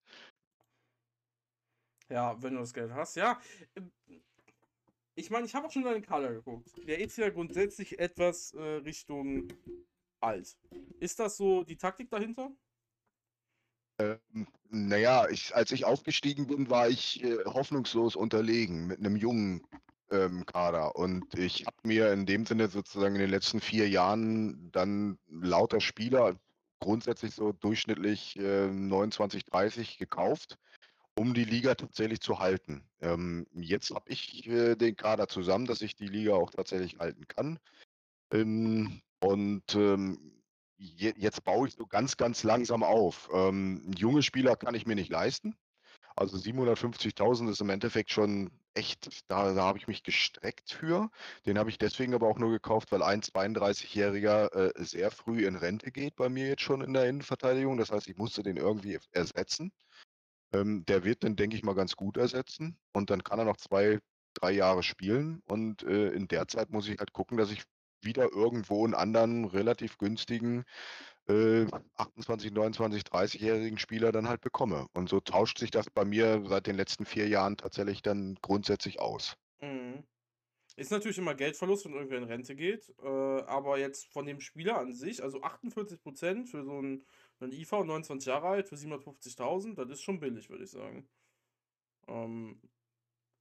Ja, wenn du das Geld hast, ja. Ich meine, ich habe auch schon deinen Kader geguckt. Der ist ja grundsätzlich etwas äh, Richtung alt. Ist das so die Taktik dahinter? Ähm, naja, ich, als ich aufgestiegen bin, war ich äh, hoffnungslos unterlegen mit einem jungen ähm, Kader. Und ich habe mir in dem Sinne sozusagen in den letzten vier Jahren dann lauter Spieler, grundsätzlich so durchschnittlich äh, 29, 30 gekauft, um die Liga tatsächlich zu halten. Ähm, jetzt habe ich äh, den Kader zusammen, dass ich die Liga auch tatsächlich halten kann. Ähm, und ähm, jetzt baue ich so ganz, ganz langsam auf. Ähm, junge Spieler kann ich mir nicht leisten. Also 750.000 ist im Endeffekt schon echt, da, da habe ich mich gestreckt für. Den habe ich deswegen aber auch nur gekauft, weil ein 32-Jähriger äh, sehr früh in Rente geht bei mir jetzt schon in der Innenverteidigung. Das heißt, ich musste den irgendwie ersetzen. Ähm, der wird den, denke ich mal, ganz gut ersetzen. Und dann kann er noch zwei, drei Jahre spielen. Und äh, in der Zeit muss ich halt gucken, dass ich wieder irgendwo einen anderen relativ günstigen äh, 28, 29, 30-jährigen Spieler dann halt bekomme. Und so tauscht sich das bei mir seit den letzten vier Jahren tatsächlich dann grundsätzlich aus. Mhm. Ist natürlich immer Geldverlust, wenn irgendwer in Rente geht, äh, aber jetzt von dem Spieler an sich, also 48% für so einen, einen IV, 29 Jahre alt, für 750.000, das ist schon billig, würde ich sagen. Ähm,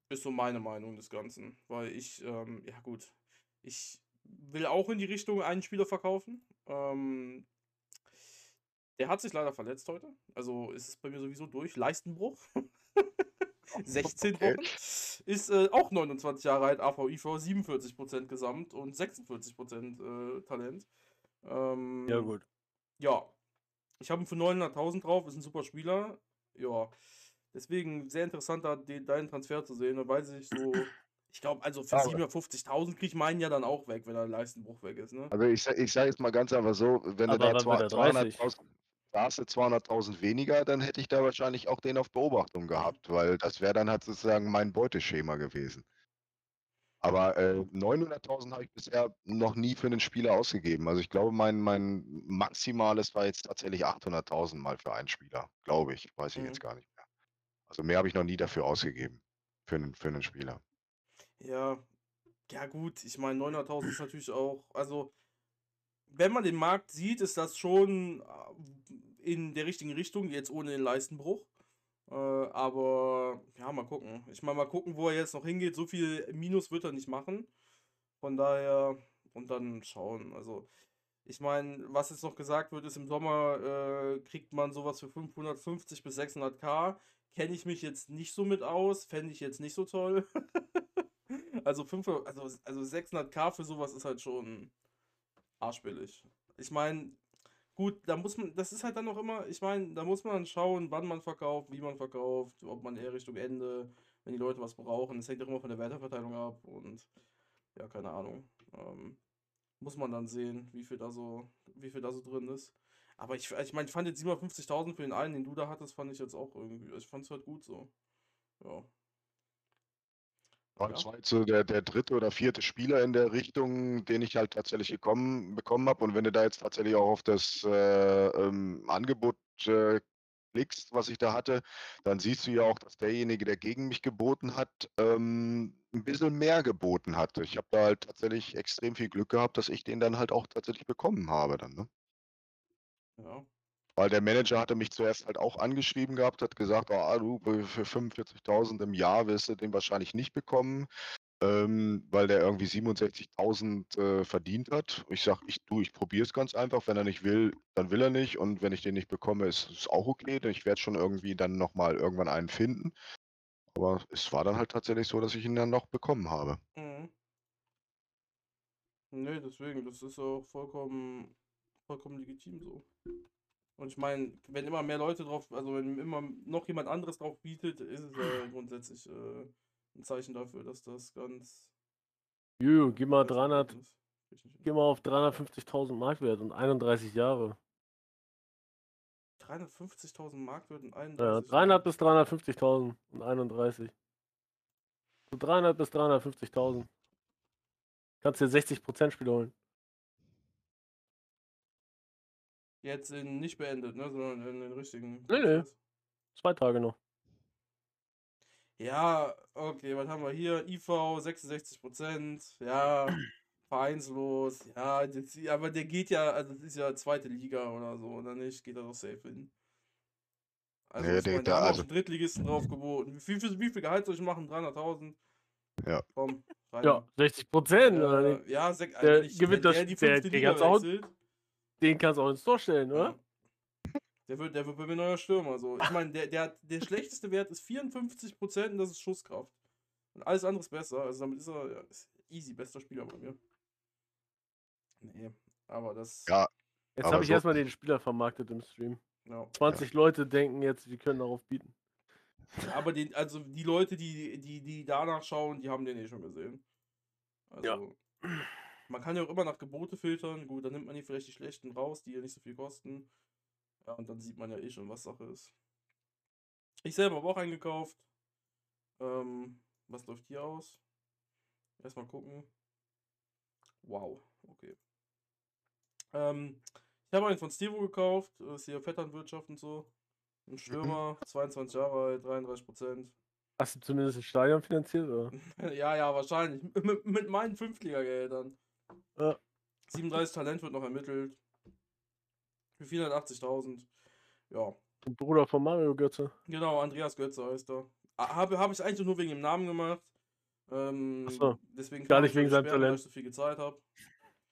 ist so meine Meinung des Ganzen, weil ich, ähm, ja gut, ich will auch in die Richtung einen Spieler verkaufen. Ähm, der hat sich leider verletzt heute. Also ist es bei mir sowieso durch. Leistenbruch. 16 okay. Wochen. Ist äh, auch 29 Jahre alt, AVIV, 47% Gesamt und 46% äh, Talent. Ähm, ja, gut. Ja. Ich habe ihn für 900.000 drauf, ist ein super Spieler. Ja. Deswegen sehr interessant, da den, deinen Transfer zu sehen. Da weiß ich so, ich glaube, also für 750.000 kriege ich meinen ja dann auch weg, wenn der Leistenbruch weg ist. Ne? Also ich, ich sage jetzt mal ganz einfach so, wenn Aber du da 200.000 da hast du 200.000 weniger, dann hätte ich da wahrscheinlich auch den auf Beobachtung gehabt, weil das wäre dann halt sozusagen mein Beuteschema gewesen. Aber äh, 900.000 habe ich bisher noch nie für einen Spieler ausgegeben. Also ich glaube, mein, mein Maximales war jetzt tatsächlich 800.000 mal für einen Spieler. Glaube ich. Weiß ich mhm. jetzt gar nicht mehr. Also mehr habe ich noch nie dafür ausgegeben. Für einen, für einen Spieler. Ja, ja gut. Ich meine, 900.000 ist natürlich auch, also wenn man den Markt sieht, ist das schon äh, in der richtigen Richtung, jetzt ohne den Leistenbruch. Äh, aber ja, mal gucken. Ich meine, mal gucken, wo er jetzt noch hingeht. So viel Minus wird er nicht machen. Von daher, und dann schauen. Also, ich meine, was jetzt noch gesagt wird, ist im Sommer äh, kriegt man sowas für 550 bis 600k. Kenne ich mich jetzt nicht so mit aus, fände ich jetzt nicht so toll. also, 5, also, also 600k für sowas ist halt schon arschbillig. Ich meine, gut, da muss man, das ist halt dann noch immer, ich meine, da muss man schauen, wann man verkauft, wie man verkauft, ob man eher Richtung Ende, wenn die Leute was brauchen. Das hängt auch immer von der Werteverteilung ab und ja, keine Ahnung. Ähm, muss man dann sehen, wie viel da so, wie viel da so drin ist. Aber ich, ich meine, ich fand jetzt 57.000 für den einen, den du da hattest, fand ich jetzt auch irgendwie, ich fand es halt gut so. Ja. Das war jetzt so der, der dritte oder vierte Spieler in der Richtung, den ich halt tatsächlich gekommen, bekommen habe. Und wenn du da jetzt tatsächlich auch auf das äh, ähm, Angebot äh, klickst, was ich da hatte, dann siehst du ja auch, dass derjenige, der gegen mich geboten hat, ähm, ein bisschen mehr geboten hatte. Ich habe da halt tatsächlich extrem viel Glück gehabt, dass ich den dann halt auch tatsächlich bekommen habe dann. Ne? Ja. Weil der Manager hatte mich zuerst halt auch angeschrieben gehabt, hat gesagt, oh, du, für 45.000 im Jahr wirst du den wahrscheinlich nicht bekommen, ähm, weil der irgendwie 67.000 äh, verdient hat. Ich sage, ich, du, ich probiere es ganz einfach. Wenn er nicht will, dann will er nicht. Und wenn ich den nicht bekomme, ist es auch okay. Denn ich werde schon irgendwie dann nochmal irgendwann einen finden. Aber es war dann halt tatsächlich so, dass ich ihn dann noch bekommen habe. Mhm. Nee, deswegen, das ist auch vollkommen, vollkommen legitim so. Und ich meine, wenn immer mehr Leute drauf, also wenn immer noch jemand anderes drauf bietet, ist es ja grundsätzlich äh, ein Zeichen dafür, dass das ganz. Jö, geh mal 300, geh mal auf 350.000 Marktwert und 31 Jahre. 350.000 Marktwert und 31 Ja, 300 bis 350.000 und 31. So 300 bis 350.000. Kannst dir 60% Spiele holen. Jetzt in nicht beendet, ne? Sondern in den richtigen. Nee, nee. Zwei Tage noch. Ja, okay, was haben wir hier? IV 66%, ja, vereinslos, ja, das, aber der geht ja, also das ist ja zweite Liga oder so, oder nicht? Geht er doch safe hin. Also, nee, der, da also... auch Drittligisten drauf geboten. Wie viel, wie viel Gehalt soll ich machen? 300.000? Ja. Komm, rein. Ja, 60 Prozent, äh? Ja, sek, der ich, gewinnt das, die der, Liga wechselt, den kannst du auch ins Tor stellen, oder? Der wird, der wird bei mir neuer Stürmer. So. Ich meine, der, der, der schlechteste Wert ist 54% und das ist Schusskraft. Und alles andere ist besser. Also damit ist er ja, ist easy, bester Spieler bei mir. Nee, aber das. Ja. Jetzt habe ich so erstmal den Spieler vermarktet im Stream. Ja. 20 Leute denken jetzt, wir können darauf bieten. Aber den, also die Leute, die, die, die danach schauen, die haben den eh schon gesehen. Also, Ja. Man kann ja auch immer nach Gebote filtern. Gut, dann nimmt man hier vielleicht die schlechten raus, die ja nicht so viel kosten. Ja, und dann sieht man ja eh schon, was Sache ist. Ich selber habe auch eingekauft. Ähm, was läuft hier aus? Erstmal gucken. Wow, okay. Ähm, ich habe einen von Stevo gekauft. Ist hier Vetternwirtschaft und so. Ein Stürmer, 22 Jahre alt, 33 Prozent. Hast du zumindest das Stadion finanziert? Oder? Ja, ja, wahrscheinlich. Mit, mit meinen Fünftliga-Geldern. Ja. 37 Talent wird noch ermittelt. Für 480.000. Ja, Bruder von Mario Götze. genau, Andreas Götze heißt er. A- Habe hab ich eigentlich nur wegen dem Namen gemacht. Ähm, Ach so. Deswegen Gar nicht wegen seinem beschweren, weil Talent. ich so viel gezahlt habe.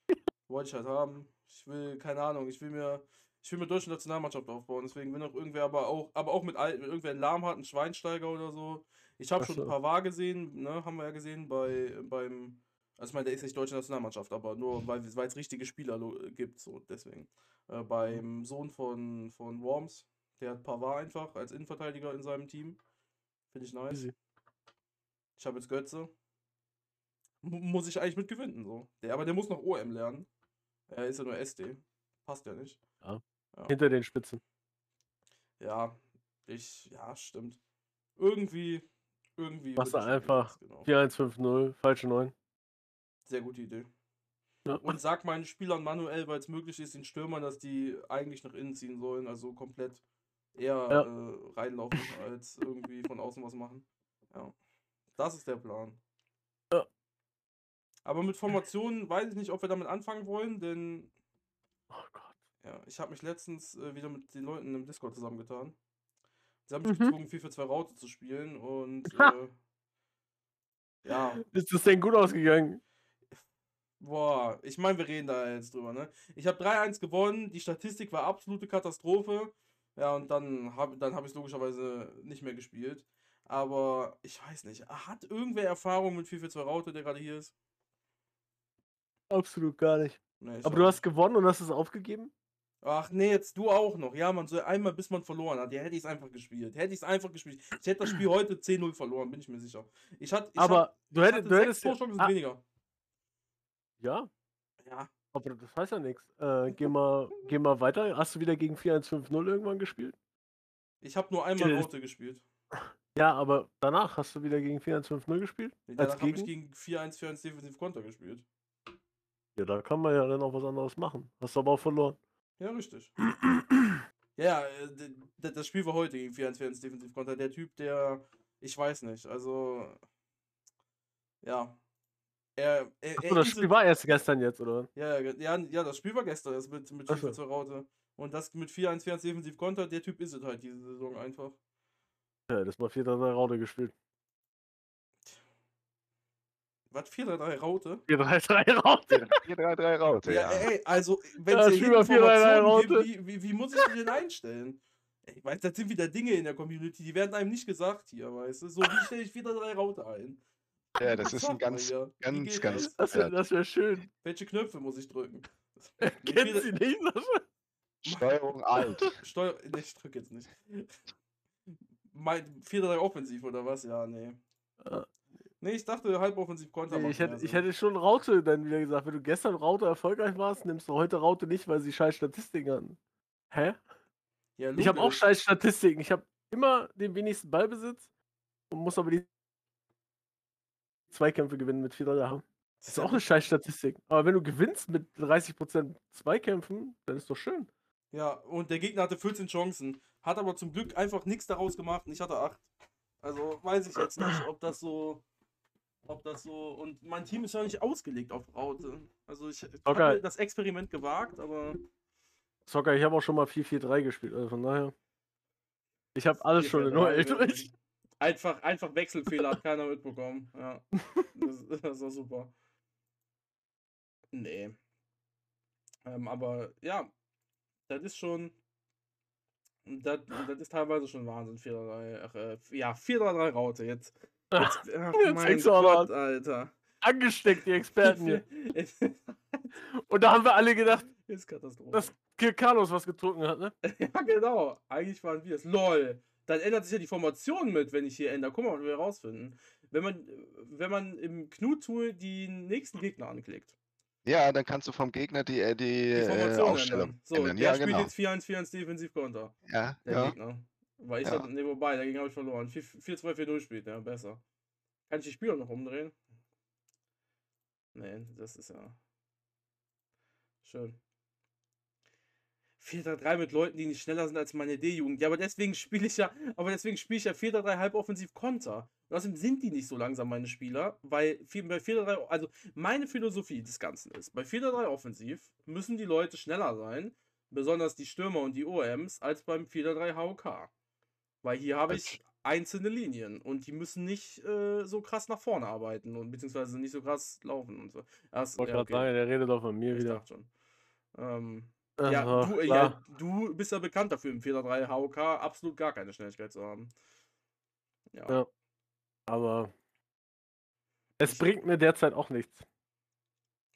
Wollte ich halt haben. Ich will, keine Ahnung, ich will mir, ich will mir deutsche Nationalmannschaft aufbauen. Deswegen, wenn auch irgendwer aber auch, aber auch mit alten, wenn irgendwer einen Lahm hat, einen Schweinsteiger oder so. Ich habe schon ein paar Wahr gesehen, ne, haben wir ja gesehen bei, beim, also ich meine, der ist nicht deutsche Nationalmannschaft, aber nur weil es richtige Spieler lo- gibt, so deswegen. Äh, beim Sohn von, von Worms, der hat Pavard einfach als Innenverteidiger in seinem Team. Finde ich nice. Easy. Ich habe jetzt Götze. Mu- Muss ich eigentlich mit gewinnen, so. Der, aber der muss noch OM lernen. Er ist ja nur SD. Passt ja nicht. Hinter den Spitzen. Ja, ich, ja, stimmt. Irgendwie, irgendwie. Machst du einfach Genau. 4150, falsche 9. Sehr gute Idee. Ja. Und sag meinen Spielern manuell, weil es möglich ist, den Stürmern, dass die eigentlich nach innen ziehen sollen, also komplett eher Ja. äh, reinlaufen, als irgendwie von außen was machen. Ja. Das ist der Plan. Ja. Aber mit Formationen weiß ich nicht, ob wir damit anfangen wollen, denn Oh Gott. ja, ich habe mich letztens äh, wieder mit den Leuten im Discord zusammengetan. Sie haben mich Mhm. gezwungen, 4 für 2 Raute zu spielen und äh, ja, Ist das denn gut ausgegangen? Boah, ich meine, wir reden da jetzt drüber, ne? Ich habe 3-1 gewonnen, die Statistik war absolute Katastrophe. Ja, und dann habe dann hab ich logischerweise nicht mehr gespielt. Aber ich weiß nicht, hat irgendwer Erfahrung mit 4-4-2 Raute, der gerade hier ist? Absolut gar nicht. Nee, Aber auch du hast gewonnen und hast es aufgegeben? Ach nee, jetzt du auch noch. Ja, man soll einmal, bis man verloren hat. Ja, hätte ich es einfach gespielt. Hätte ich es einfach gespielt. Ich hätte das Spiel heute 10-0 verloren, bin ich mir sicher. Ich hatte, ich Aber hab- du ich hättest, hatte du hättest ja, Torchancen ah, weniger. Ja, Ja, aber das heißt ja nichts. Äh, geh mal, geh mal weiter. Hast du wieder gegen 4150 irgendwann gespielt? ich habe nur einmal Äh, Raute gespielt. Ja, aber danach hast du wieder gegen 4150 gespielt? Nee, Danach habe ich Gegen? gegen 4-1, 4-1 defensiv Konter gespielt. Ja, da kann man ja dann auch was anderes machen. Hast du aber auch verloren. Ja, richtig. Ja, das Spiel war heute gegen 4-1-4-1 defensiv Konter. Der Typ, der, ich weiß nicht, also, ja. Er, er, Achso, er das ist Spiel war erst gestern jetzt, oder? ja, ja, ja, ja, das Spiel war gestern, das mit, mit. 4 zur Raute. Und das mit 4-1-4-1 defensiv Konter, der Typ ist es halt diese Saison einfach. Ja, das mal 4 3 Raute gespielt. Was, 4-3-3 Raute? 4 3 3 Raute. 4-3-3 Raute, Ja, ja. ey, also, wenn Ja, es 4-3-3 Informationen gibt, Raute. wie, wie, wie muss ich die denn einstellen? Ich weiß, das sind wieder Dinge in der Community, die werden einem nicht gesagt hier, weißt du? So, wie stelle ich 4-3 Raute ein? Ja, das ist ein ganz, ganz, ganz. das? Das wäre wär schön. Welche Knöpfe muss ich drücken? Kennt sie nicht? Steuerung alt. Steuer. Ne, ich drück jetzt nicht. Mein 4-3 offensiv oder was? Ja, nee. Ja. Nee, ich dachte halb offensiv Konter Nee, ich, hätte, ich hätte schon Raute dann wieder gesagt. Wenn du gestern Raute erfolgreich warst, nimmst du heute Raute nicht, weil sie scheiß Statistiken hatten. Hä? Ja, Ich habe auch scheiß Statistiken. Ich habe immer den wenigsten Ballbesitz und muss aber die Zweikämpfe gewinnen mit 4 3 haben. Das ist auch eine scheiß Statistik. Aber wenn du gewinnst mit 30% Zweikämpfen, dann ist doch schön. Ja, und der Gegner hatte 14 Chancen. Hat aber zum Glück einfach nichts daraus gemacht und ich hatte 8. Also weiß ich jetzt nicht, ob das so. Ob das so. Und mein Team ist ja nicht ausgelegt auf Raute. Also ich habe das Experiment gewagt, aber. Zocker, ich habe auch schon mal 4-4-3 gespielt, also von daher. Ich habe alles schon in 4-4-3 OL durch. Einfach, einfach Wechselfehler hat keiner mitbekommen. Ja. Das, das war super. Nee. Ähm, aber ja, das ist schon. Das, das ist teilweise schon Wahnsinn. 4-3, ach, äh, ja, 4-3 Raute jetzt. Jetzt, ach, Jetzt mein Gott. Alter. Angesteckt, die Experten hier. ist Und da haben wir alle gedacht, Katastrophe. dass Kirk Carlos was getrunken hat, ne? ja, genau. Eigentlich waren wir es. LOL. Dann ändert sich ja die Formation mit, wenn ich hier ändere. Guck mal, was wir herausfinden. Wenn man, wenn man im Knut-Tool die nächsten Gegner anklickt. Ja, dann kannst du vom Gegner die, äh, die, Die äh, Formation Aufstellung ändern. So, ändern. der Ja, spielt genau. jetzt 4-1-4-1 Defensivkonter. Ja, Der ja. Gegner. Weil ich Ja. ja. ne, wobei, dagegen habe ich verloren. 4-2-4-0 spielt, ja, besser. Kann ich die Spieler noch umdrehen? Nee, das ist ja. Schön. 4-3-3 mit Leuten, die nicht schneller sind als meine D-Jugend. Ja, aber deswegen spiele ich ja, aber deswegen spiele ich ja 4-3-3 halboffensiv Konter. Und außerdem sind die nicht so langsam, meine Spieler, weil bei 4-3, also meine Philosophie des Ganzen ist, bei 4-3 offensiv müssen die Leute schneller sein, besonders die Stürmer und die OMs, als beim 4-3 HOK. Weil hier habe ich einzelne Linien und die müssen nicht äh, so krass nach vorne arbeiten und beziehungsweise nicht so krass laufen und so. Das, Ich wollte ja, gerade okay. sagen, der redet doch von mir Ich wieder. schon. Ähm, Aha, ja, du, äh, klar. ja, du bist ja bekannt dafür, im 4-3 HOK absolut gar keine Schnelligkeit zu haben. Ja. Ja. Aber es Ich- bringt mir derzeit auch nichts.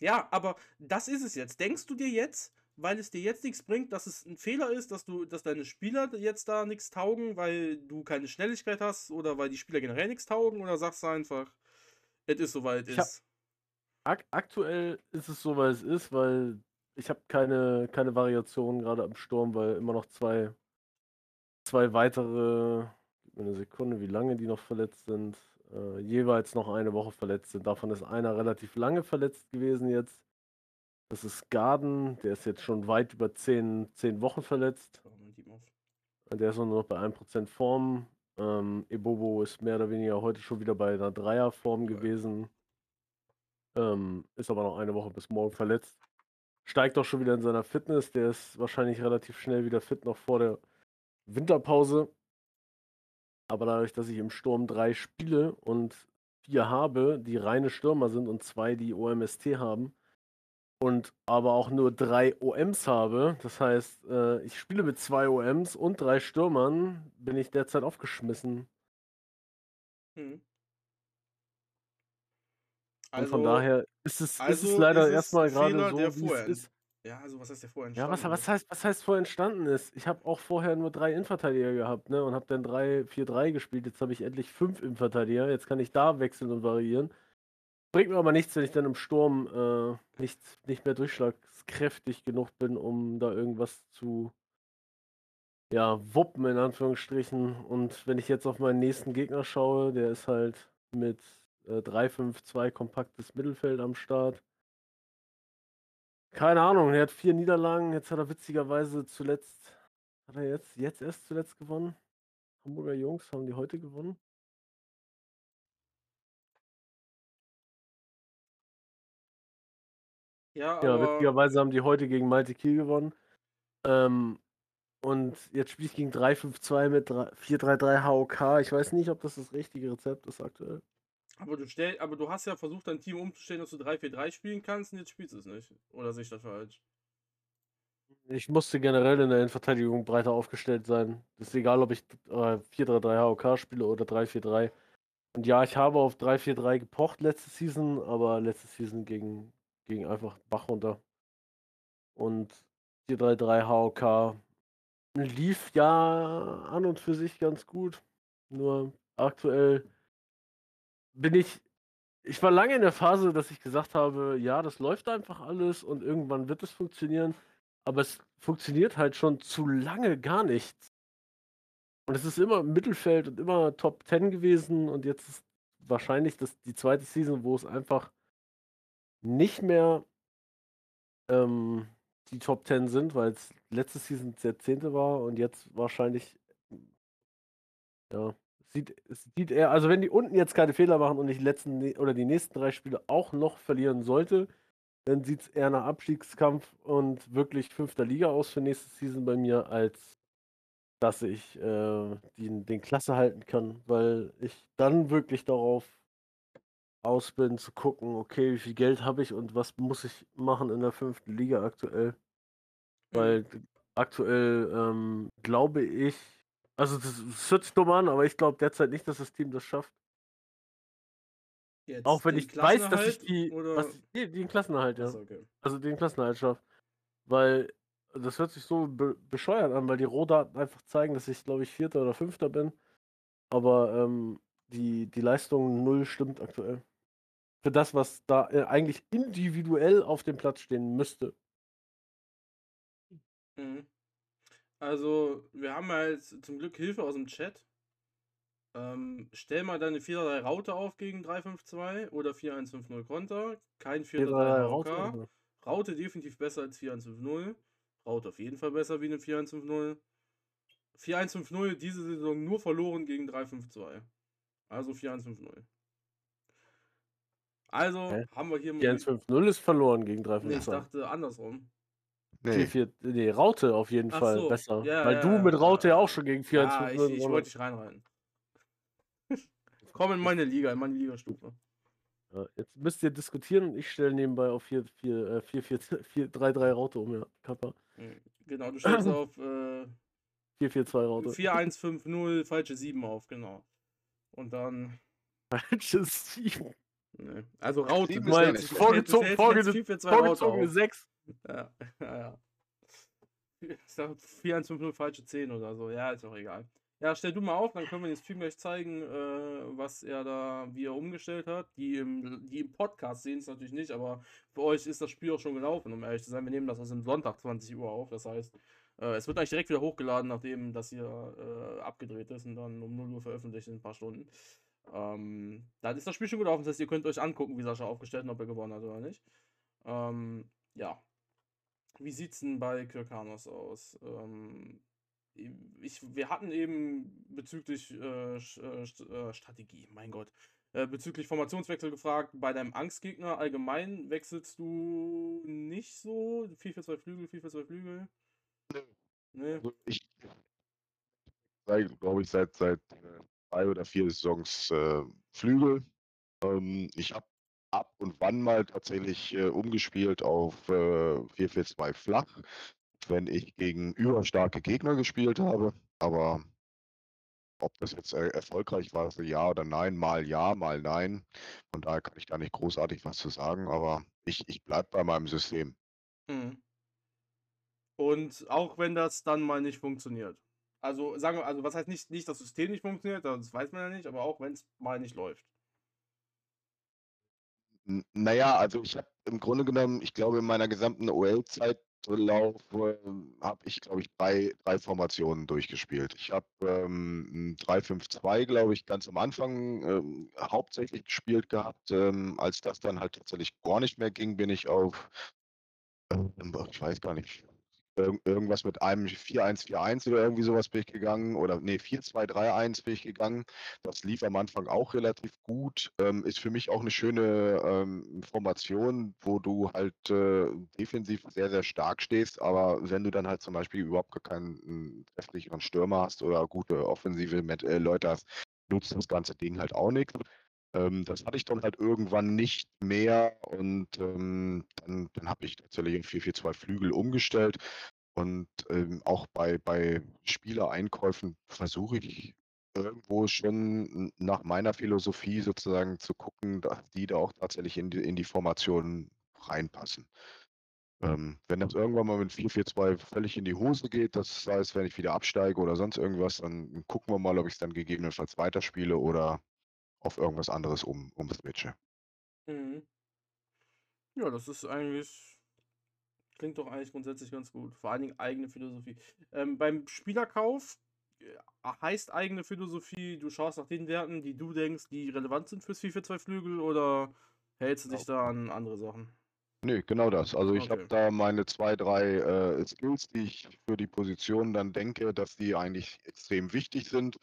Ja, aber das ist es jetzt. Denkst du dir jetzt, weil es dir jetzt nichts bringt, dass es ein Fehler ist, dass du, dass deine Spieler jetzt da nichts taugen, weil du keine Schnelligkeit hast oder weil die Spieler generell nichts taugen oder sagst du einfach, es ist soweit Ich hab- ist. Ak aktuell ist es so, weil es ist, weil ich habe keine, keine Variationen gerade am Sturm, weil immer noch zwei, zwei weitere, gib mir eine Sekunde, wie lange die noch verletzt sind, äh, jeweils noch eine Woche verletzt sind. Davon ist einer relativ lange verletzt gewesen jetzt. Das ist Garden, der ist jetzt schon weit über zehn, zehn Wochen verletzt. Der ist nur noch bei 1% Form. Ähm, Ebobo ist mehr oder weniger heute schon wieder bei einer Dreierform gewesen. Ähm, ist aber noch eine Woche bis morgen verletzt. Steigt auch schon wieder in seiner Fitness. Der ist wahrscheinlich relativ schnell wieder fit, noch vor der Winterpause. Aber dadurch, dass ich im Sturm drei spiele und vier habe, die reine Stürmer sind und zwei, die OMST haben, und aber auch nur drei OMs habe, das heißt, äh, ich spiele mit zwei OMs und drei Stürmern, bin ich derzeit aufgeschmissen. Hm. Und von daher ist es, ist also es leider ist erstmal gerade so, der wie es ist. Ja, also was heißt der vorher Ja, was, entstanden was, ist? heißt, was heißt vorher entstanden ist? Ich habe auch vorher nur drei Innenverteidiger gehabt, ne? Und habe dann 3-4-3 gespielt. Jetzt habe ich endlich fünf Innenverteidiger. Jetzt kann ich da wechseln und variieren. Bringt mir aber nichts, wenn ich dann im Sturm äh, nicht, nicht mehr durchschlagskräftig genug bin, um da irgendwas zu ja, wuppen, in Anführungsstrichen. Und wenn ich jetzt auf meinen nächsten Gegner schaue, der ist halt mit äh, 3-5-2 kompaktes Mittelfeld am Start. Keine Ahnung, er hat vier Niederlagen. Jetzt hat er witzigerweise zuletzt, hat er jetzt, jetzt erst zuletzt gewonnen? Hamburger Jungs, haben die heute gewonnen? Ja, Ja, aber witzigerweise haben die heute gegen Malte Kiel gewonnen. Ähm, und jetzt spiele ich gegen 3-5-2 mit 4-3-3 HOK. Ich weiß nicht, ob das das richtige Rezept ist aktuell. Aber du stell, aber du hast ja versucht, dein Team umzustellen, dass du 3-4-3 spielen kannst und jetzt spielst du es nicht. Oder sehe ich das falsch? Ich musste generell in der Innenverteidigung breiter aufgestellt sein. ist egal, ob ich äh, 4-3-3 HOK spiele oder 3-4-3. Und ja, ich habe auf 3-4-3 gepocht letzte Season, aber letzte Season ging, ging einfach Bach runter. Und 4-3-3 HOK lief ja an und für sich ganz gut. Nur aktuell bin ich. Ich war lange in der Phase, dass ich gesagt habe, ja, das läuft einfach alles und irgendwann wird es funktionieren. Aber es funktioniert halt schon zu lange gar nicht. Und es ist immer im Mittelfeld und immer Top 10 gewesen und jetzt ist wahrscheinlich das, die zweite Season, wo es einfach nicht mehr ähm, die Top 10 sind, weil es letzte Season der zehnte war und jetzt wahrscheinlich ja, sieht, sieht eher, also wenn die unten jetzt keine Fehler machen und ich die letzten ne- oder die nächsten drei Spiele auch noch verlieren sollte, dann sieht es eher nach Abstiegskampf und wirklich fünfter Liga aus für nächste Season bei mir, als dass ich äh, den, den Klasse halten kann, weil ich dann wirklich darauf aus bin zu gucken, okay, wie viel Geld habe ich und was muss ich machen in der fünften Liga aktuell. Weil d- aktuell ähm, glaube ich, also das, hört sich dumm an, aber ich glaube derzeit nicht, dass das Team das schafft. Jetzt Auch wenn ich weiß, dass ich die, was, nee, den Klassenerhalt, ja. Okay. Also den Klassenerhalt schafft. Weil das hört sich so be bescheuert an, weil die Rohdaten einfach zeigen, dass ich, glaube ich, Vierter oder Fünfter bin. Aber ähm, die, die Leistung null stimmt aktuell. Für das, was da äh, eigentlich individuell auf dem Platz stehen müsste. Mhm. Also, wir haben ja jetzt zum Glück Hilfe aus dem Chat. Ähm, stell mal deine 4-3 Raute auf gegen 3-5-2 oder 4-1-5-0 Konter. Kein 4-3 Raute. Raute definitiv besser als 4-1-5-0. Raute auf jeden Fall besser wie eine 4-1-5-0. 4-1-5-0 diese Saison nur verloren gegen 3-5-2. Also 4-1-5-0. Also Hä? haben wir hier Die 1-5-0 ist verloren gegen Nee, ich 3-5-2. dachte andersrum. Nee, 4-4, nee, Raute auf jeden Ach Fall so, besser. ja, Weil ja, du ja, mit Raute ja auch schon gegen 4-1-5-0 Ja, ich, ich gewonnen wollte dich reinreiten. Komm in meine Liga, in meine Ligastufe. Ja, jetzt müsst ihr diskutieren und ich stelle nebenbei auf 4-3-3 Raute um, ja. Kappa. Mhm. Genau, du stellst auf äh, 4-4-2 Raute. 4150, falsche 7 auf, genau. Und dann. Falsches Team. Ne. Also Raute. Du du Vorgezogen- stellst jetzt vorge- 4, 4, 2 Raute Vorgezogene auf. 6. Ja, ja, ja. Ich sag 4150, falsche 10 oder so. Ja, ist auch egal. Ja, stell du mal auf, dann können wir den Stream gleich zeigen, äh, was er da, wie er umgestellt hat. Die im, die im Podcast sehen es natürlich nicht, aber für euch ist das Spiel auch schon gelaufen, um ehrlich zu sein. Wir nehmen das aus dem Sonntag 20 Uhr auf. Das heißt, äh, es wird eigentlich direkt wieder hochgeladen, nachdem das hier äh, abgedreht ist und dann um 0 Uhr veröffentlicht in ein paar Stunden. Ähm, dann ist das Spiel schon gelaufen. Das heißt, ihr könnt euch angucken, wie Sascha aufgestellt hat, ob er gewonnen hat oder nicht. Ähm, ja. Wie sieht's denn bei Kirkanos aus? Ähm, ich, wir hatten eben bezüglich äh, äh, St- äh, Strategie, mein Gott, äh, bezüglich Formationswechsel gefragt. Bei deinem Angstgegner allgemein wechselst du nicht so? 4-4-2 Flügel, 4-4-2 Flügel? Nö. Nee. also ich glaube ich, seit seit äh, drei oder vier Saisons äh, Flügel. Ähm, ich habe ab und wann mal tatsächlich äh, umgespielt auf äh, 4-4-2 flach, wenn ich gegen überstarke Gegner gespielt habe. Aber ob das jetzt äh, erfolgreich war, so ja oder nein, mal ja, mal nein. Von daher kann ich da nicht großartig was zu sagen, aber ich, ich bleibe bei meinem System. Mhm. Und auch wenn das dann mal nicht funktioniert. Also sagen wir, also was heißt nicht, nicht das System nicht funktioniert, das weiß man ja nicht, aber auch wenn es mal nicht läuft. Naja, also ich habe im Grunde genommen, ich glaube, in meiner gesamten OL-Zeitlauf ähm, habe ich, glaube ich, drei, drei Formationen durchgespielt. Ich habe ähm, 3-5-2, glaube ich, ganz am Anfang ähm, hauptsächlich gespielt gehabt. Ähm, als das dann halt tatsächlich gar nicht mehr ging, bin ich auf, ähm, ich weiß gar nicht, irg irgendwas mit einem 4-1-4-1 oder irgendwie sowas bin ich gegangen. Oder nee, 4-2-3-1 bin ich gegangen. Das lief am Anfang auch relativ gut. Ähm, ist für mich auch eine schöne ähm, Formation, wo du halt äh, defensiv sehr, sehr stark stehst. Aber wenn du dann halt zum Beispiel überhaupt keinen mm, trefflicheren Stürmer hast oder gute offensive äh, Leute hast, nutzt das ganze Ding halt auch nichts. Ähm, das hatte ich dann halt irgendwann nicht mehr und ähm, dann, dann habe ich tatsächlich in 4-4-2 Flügel umgestellt. Und ähm, auch bei, bei Spielereinkäufen versuche ich irgendwo schon nach meiner Philosophie sozusagen zu gucken, dass die da auch tatsächlich in die, in die Formation reinpassen. Ähm, wenn das irgendwann mal mit 4-4-2 völlig in die Hose geht, das heißt, wenn ich wieder absteige oder sonst irgendwas, dann gucken wir mal, ob ich es dann gegebenenfalls weiterspiele oder auf irgendwas anderes um, umswitche. Mhm. Ja, das ist eigentlich. Klingt doch eigentlich grundsätzlich ganz gut. Vor allen Dingen eigene Philosophie. Ähm, beim Spielerkauf äh, heißt eigene Philosophie, du schaust nach den Werten, die du denkst, die relevant sind fürs 4-4-2 Flügel oder hältst du dich da an andere Sachen? Nee, genau das. Also ich Okay. habe da meine zwei, drei äh, Skills, die ich für die Position dann denke, dass die eigentlich extrem wichtig sind.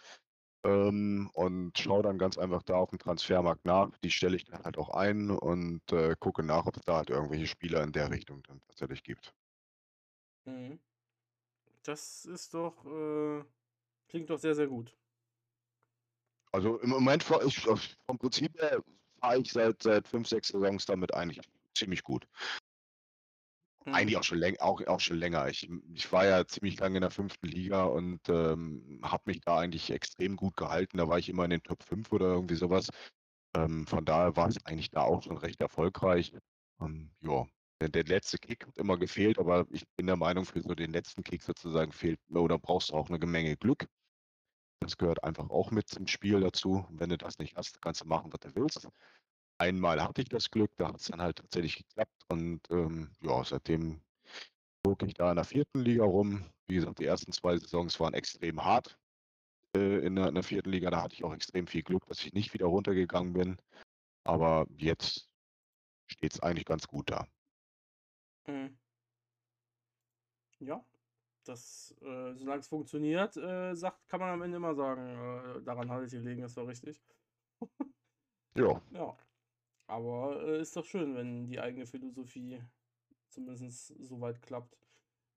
Ähm, und schaue dann ganz einfach da auf dem Transfermarkt nach. Die stelle ich dann halt auch ein und äh, gucke nach, ob es da halt irgendwelche Spieler in der Richtung dann tatsächlich gibt. Mhm. Das ist doch. Äh, klingt doch sehr, sehr gut. Also im Moment ich, vom Prinzip her fahre ich seit, seit fünf, sechs Saisons damit eigentlich ziemlich gut. Mhm. Eigentlich auch schon, läng auch, auch schon länger. Ich, ich war ja ziemlich lange in der fünften Liga und ähm, habe mich da eigentlich extrem gut gehalten. Da war ich immer in den Top 5 oder irgendwie sowas. Ähm, von daher war es eigentlich da auch schon recht erfolgreich. Ähm, ja, der, der letzte Kick hat immer gefehlt, aber ich bin der Meinung, für so den letzten Kick sozusagen fehlt oder brauchst du auch eine Menge Glück. Das gehört einfach auch mit zum Spiel dazu. wenn du das nicht hast, kannst du machen, was du willst. Einmal hatte ich das Glück, da hat es dann halt tatsächlich geklappt und ähm, ja, seitdem gucke ich da in der vierten Liga rum. Wie gesagt, die ersten zwei Saisons waren extrem hart äh, in, der, in der vierten Liga. Da hatte ich auch extrem viel Glück, dass ich nicht wieder runtergegangen bin. Aber jetzt steht es eigentlich ganz gut da. Mhm. Ja, das, äh, solange es funktioniert, äh, sagt, kann man am Ende immer sagen, äh, daran hatte ich gelegen, das war richtig. Ja. Ja. Aber äh, ist doch schön, wenn die eigene Philosophie zumindest so weit klappt,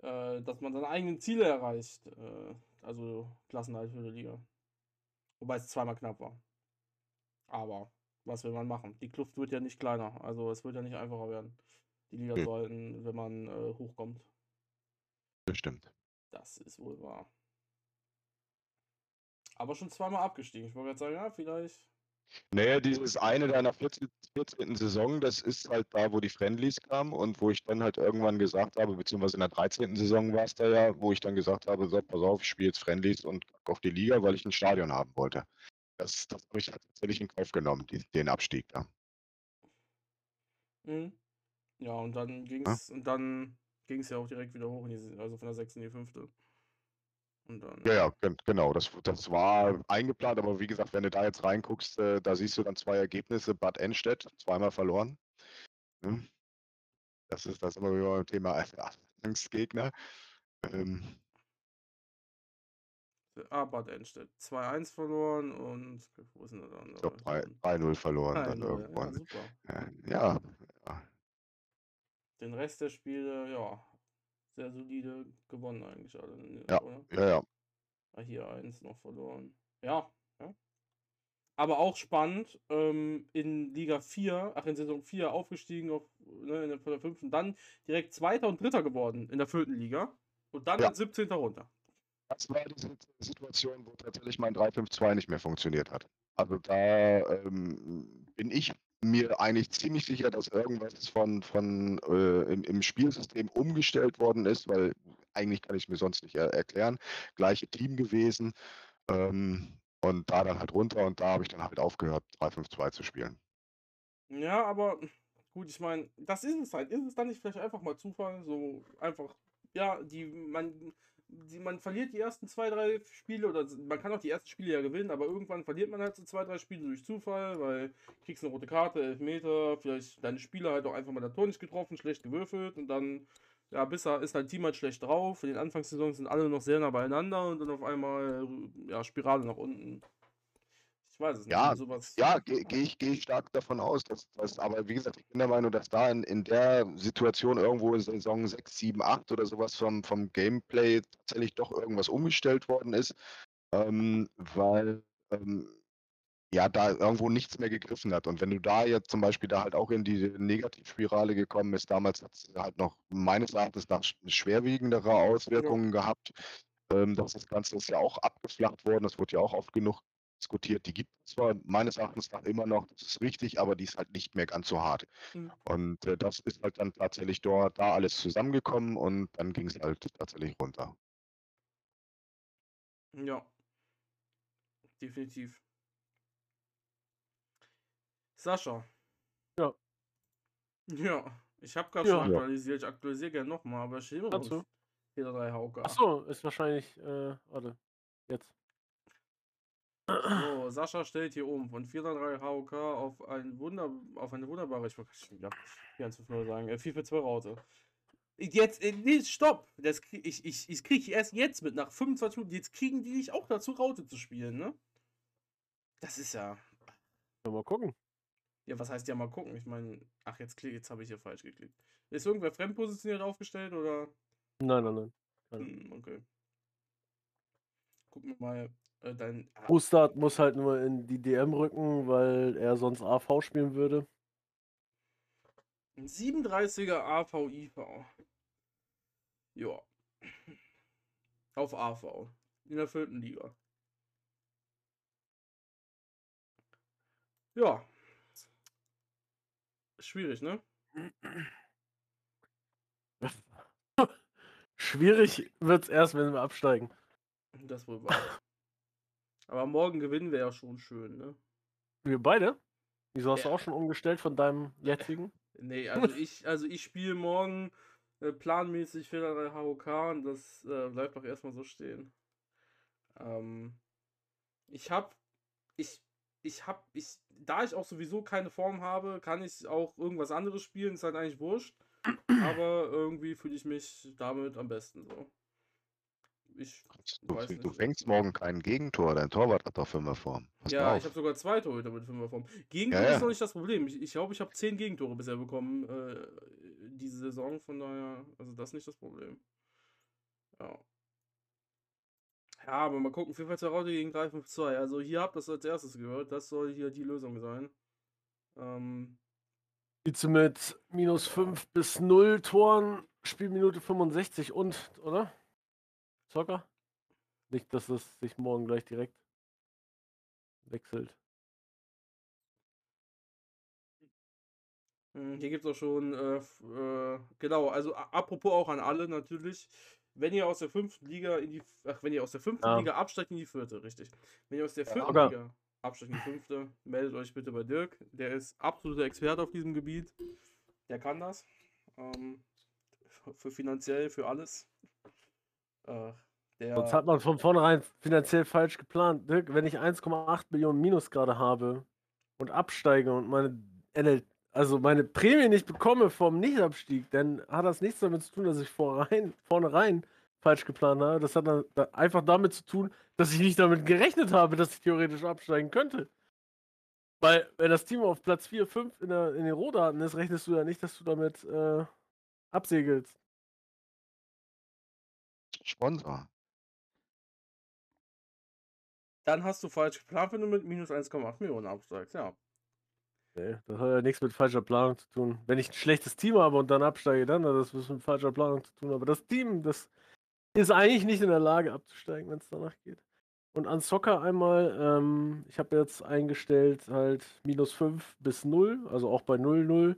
äh, dass man seine eigenen Ziele erreicht. Äh, also Klassenhalt für die Liga. Wobei es zweimal knapp war. Aber was will man machen? Die Kluft wird ja nicht kleiner. Also es wird ja nicht einfacher werden, die Liga Nee. zu halten, wenn man äh, hochkommt. Bestimmt. Das ist wohl wahr. Aber schon zweimal abgestiegen. Ich wollte gerade sagen, ja, vielleicht. Naja, dieses eine da in der 14. 14. Saison, das ist halt da, wo die Friendlies kamen und wo ich dann halt irgendwann gesagt habe, beziehungsweise in der 13. Saison war es da ja, wo ich dann gesagt habe, so, pass auf, ich spiele jetzt Friendlies und auf die Liga, weil ich ein Stadion haben wollte. Das, das habe ich halt tatsächlich in Kauf genommen, die, den Abstieg da. Mhm. Ja, und dann und dann ging's ja auch direkt wieder hoch, die, also von der 6. in die 5. Dann. Ja, ja, gen- genau, das, das war eingeplant, aber wie gesagt, wenn du da jetzt reinguckst, äh, da siehst du dann zwei Ergebnisse, Bad Enstedt, zweimal verloren. Ne? Das ist das immer wieder beim Thema Angstgegner. Ähm, Ah, Bad Enstedt. 2-1 verloren und wo ist denn der andere? ich glaube 3-0 verloren dann 3-0, Ja, irgendwann. super. Äh, Ja, ja, Den Rest der Spiele, ja, sehr solide gewonnen eigentlich alle. ne, Ja. Oder? ja, ja. Ah, hier eins noch verloren. Ja, ja. Aber auch spannend, ähm, in Liga 4, ach in Saison 4 aufgestiegen auf, ne, in der, von der fünften, dann direkt Zweiter und Dritter geworden in der vierten Liga und dann Ja. als 17. runter. Das war die Sit- Situation, wo tatsächlich mein 3-5-2 nicht mehr funktioniert hat. Also da ähm, bin ich mir eigentlich ziemlich sicher, dass irgendwas von, von äh, im, im Spielsystem umgestellt worden ist, weil eigentlich kann ich es mir sonst nicht er erklären. Gleiche Team gewesen. Ähm, und da dann halt runter und da habe ich dann halt aufgehört, 3-5-2 zu spielen. Ja, aber gut, ich meine, das ist es halt. Ist es dann nicht vielleicht einfach mal Zufall? So einfach, ja, die, man, man verliert die ersten zwei, drei Spiele oder man kann auch die ersten Spiele ja gewinnen, aber irgendwann verliert man halt so zwei, drei Spiele durch Zufall, weil kriegst eine rote Karte, Elfmeter, vielleicht deine Spieler halt auch einfach mal das Tor nicht getroffen, schlecht gewürfelt und dann, ja, bis da ist dein Team halt schlecht drauf. In den Anfangssaisons sind alle noch sehr nah beieinander und dann auf einmal, ja, Spirale nach unten. Weiß es Ja, nicht. Sowas. Ja, gehe geh ich, geh ich stark davon aus, dass das, aber wie gesagt, ich bin der Meinung, dass da in, in der Situation irgendwo in Saison 6, 7, 8 oder sowas vom, vom Gameplay tatsächlich doch irgendwas umgestellt worden ist, ähm, weil ähm, ja da irgendwo nichts mehr gegriffen hat. Und wenn du da jetzt zum Beispiel da halt auch in die Negativspirale gekommen bist, damals hat es halt noch meines Erachtens nach sch- schwerwiegendere Auswirkungen gehabt. Ähm, das, das Ganze ist ja auch abgeflacht worden, das wurde ja auch oft genug diskutiert. Die gibt es zwar meines Erachtens nach immer noch, das ist richtig, aber die ist halt nicht mehr ganz so hart. Mhm. Und äh, das ist halt dann tatsächlich dort da alles zusammengekommen und dann ging es halt tatsächlich runter. Ja. Definitiv. Sascha. Ja. Ja. Ich habe gerade Ja. schon aktualisiert. Ich aktualisiere gerne nochmal, aber ich auf 4-3 Hauke. Achso, ist wahrscheinlich, äh, warte, jetzt. So, Sascha stellt hier um von 4-3 HOK auf, ein Wunder, auf eine wunderbare, ich wollte schon wieder 4-1-5-0 sagen, äh, 4-4-2 Raute. Jetzt, äh, nee, stopp! Das krieg, ich ich, ich kriege erst jetzt mit, nach 25 Minuten, jetzt kriegen die dich auch dazu, Raute zu spielen, ne? Das ist ja, Mal gucken. ja, was heißt ja mal gucken? Ich meine, ach, jetzt klick, jetzt habe ich hier falsch geklickt. Ist irgendwer fremdpositioniert aufgestellt oder? Nein, nein, nein. Keine. Hm, okay. Gucken wir mal, äh, dein, ah, Bustard muss halt nur in die DM rücken, weil er sonst AV spielen würde. Ein 37er AV-IV. Ja. Auf AV. In der vierten Liga. Ja. Schwierig, ne? Schwierig wird's erst, wenn wir absteigen. Das wohl wahr. Aber morgen gewinnen wir ja schon schön, ne? Wir beide? Wieso hast du Ja. auch schon umgestellt von deinem jetzigen? Nee, also ich, also ich spiele morgen äh, planmäßig Fehlerei HOK und das äh, bleibt doch erstmal so stehen. Ähm, ich hab, ich, ich hab, ich, da ich auch sowieso keine Form habe, kann ich auch irgendwas anderes spielen, ist halt eigentlich wurscht. Aber irgendwie fühle ich mich damit am besten so. Ich, Du, weiß du fängst morgen kein Gegentor, dein Torwart hat doch Fünferform. Pass ja, ich habe sogar zwei Torhüter mit Fünferform. Gegentor Ja, ja. ist noch nicht das Problem. Ich glaube, ich, glaub, ich habe zehn Gegentore bisher bekommen äh, diese Saison, von daher, also das ist nicht das Problem. Ja. Ja, aber mal gucken, Vielfalt Raute gegen 352. Also hier habt ihr das als erstes gehört. Das soll hier die Lösung sein. Ähm, Spielst du mit minus 5 bis 0 Toren, Spielminute 65 und, oder? Zocker? Nicht, dass es sich morgen gleich direkt wechselt. Hm, Hier gibt es auch schon, äh, äh, genau, also apropos auch an alle natürlich, wenn ihr aus der fünften Liga in die, ach, wenn ihr aus der fünften Ja. Liga absteigt in die vierte, richtig. Wenn ihr aus der vierten aber- Liga absteigt in die fünfte, meldet euch bitte bei Dirk. Der ist absoluter Experte auf diesem Gebiet. Der kann das. Ähm, für finanziell, für alles. Der, Sonst hat man von vornherein finanziell falsch geplant. Dirk, wenn ich 1,8 Millionen Minus gerade habe und absteige und meine NL, also meine Prämie nicht bekomme vom Nichtabstieg, dann hat das nichts damit zu tun, dass ich vorrein, vornherein falsch geplant habe. Das hat dann da- einfach damit zu tun, dass ich nicht damit gerechnet habe, dass ich theoretisch absteigen könnte. Weil, wenn das Team auf Platz 4, 5 in, der, in den Rohdaten ist, rechnest du ja nicht, dass du damit äh, absegelst. Sponsor. dann hast du falsch geplant, wenn du mit minus 1,8 Millionen absteigst, ja. Nee, das hat ja nichts mit falscher Planung zu tun. Wenn ich ein schlechtes Team habe und dann absteige, dann hat das was mit falscher Planung zu tun. Aber das Team, das ist eigentlich nicht in der Lage abzusteigen, wenn es danach geht. Und an Soccer einmal, ähm, ich habe jetzt eingestellt halt minus 5 bis 0, also auch bei 0-0.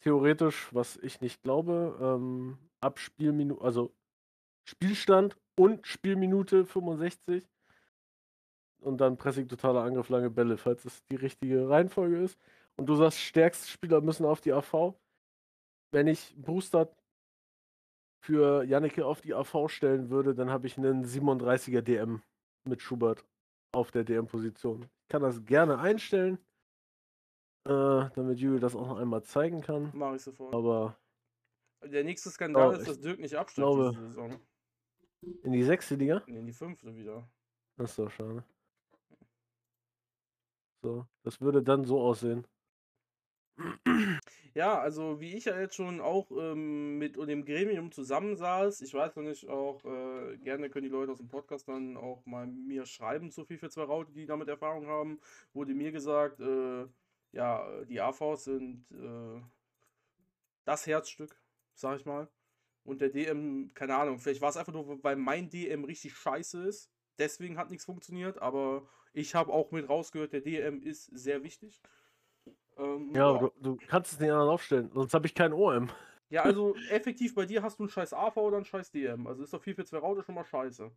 Theoretisch, was ich nicht glaube, ähm, ab Spielminute, also Spielstand und Spielminute 65 und dann Pressing, totaler Angriff, lange Bälle, falls es die richtige Reihenfolge ist. Und du sagst, stärkste Spieler müssen auf die AV. Wenn ich Booster für Janneke auf die AV stellen würde, dann habe ich einen 37er DM mit Schubert auf der DM-Position. Ich kann das gerne einstellen, äh, damit Juli das auch noch einmal zeigen kann. Mach ich sofort. Aber Der nächste Skandal Ja, ist, dass Dirk nicht absteigt glaube- diese Saison. In die sechste Liga? Nee, In die fünfte wieder. Doch schade. So, das würde dann so aussehen. Ja, also wie ich ja jetzt schon auch ähm, mit dem Gremium zusammensaß, ich weiß noch nicht, auch äh, gerne können die Leute aus dem Podcast dann auch mal mir schreiben, zu viel für zwei Raute, die damit Erfahrung haben, wurde mir gesagt, äh, ja, die AVs sind äh, das Herzstück, sag ich mal. Und der DM, keine Ahnung, vielleicht war es einfach nur, weil mein DM richtig scheiße ist. Deswegen hat nichts funktioniert, aber ich habe auch mit rausgehört, der DM ist sehr wichtig. Ähm, Ja, aber du, du kannst es nicht anders aufstellen, sonst habe ich kein OM. ja, also effektiv bei dir hast du einen scheiß AV oder einen scheiß DM. Also ist doch 4 für 2 Raute schon mal scheiße.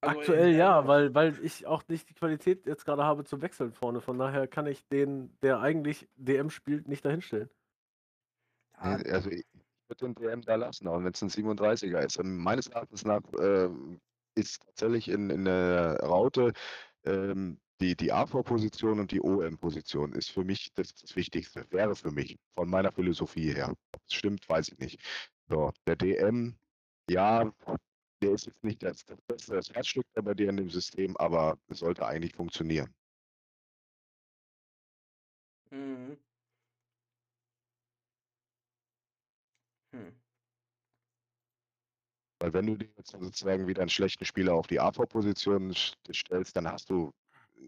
Also, Aktuell ja, weil, weil ich auch nicht die Qualität jetzt gerade habe zum Wechseln vorne. Von daher kann ich den, der eigentlich DM spielt, nicht dahinstellen. ja, Nee, Also würde den DM da lassen, auch wenn es ein 37er ist. Ähm, Meines Erachtens nach ähm, ist tatsächlich in, in der Raute ähm, die, die AV-Position und die OM-Position ist für mich das, das Wichtigste. Wäre für mich, von meiner Philosophie her. Ob es stimmt, weiß ich nicht. So, der DM, ja, der ist jetzt nicht das, das beste das Herzstück bei dir in dem System, aber es sollte eigentlich funktionieren. Mhm. Hm. Weil wenn du dir jetzt sozusagen wieder einen schlechten Spieler auf die AV-Position st- stellst, dann hast du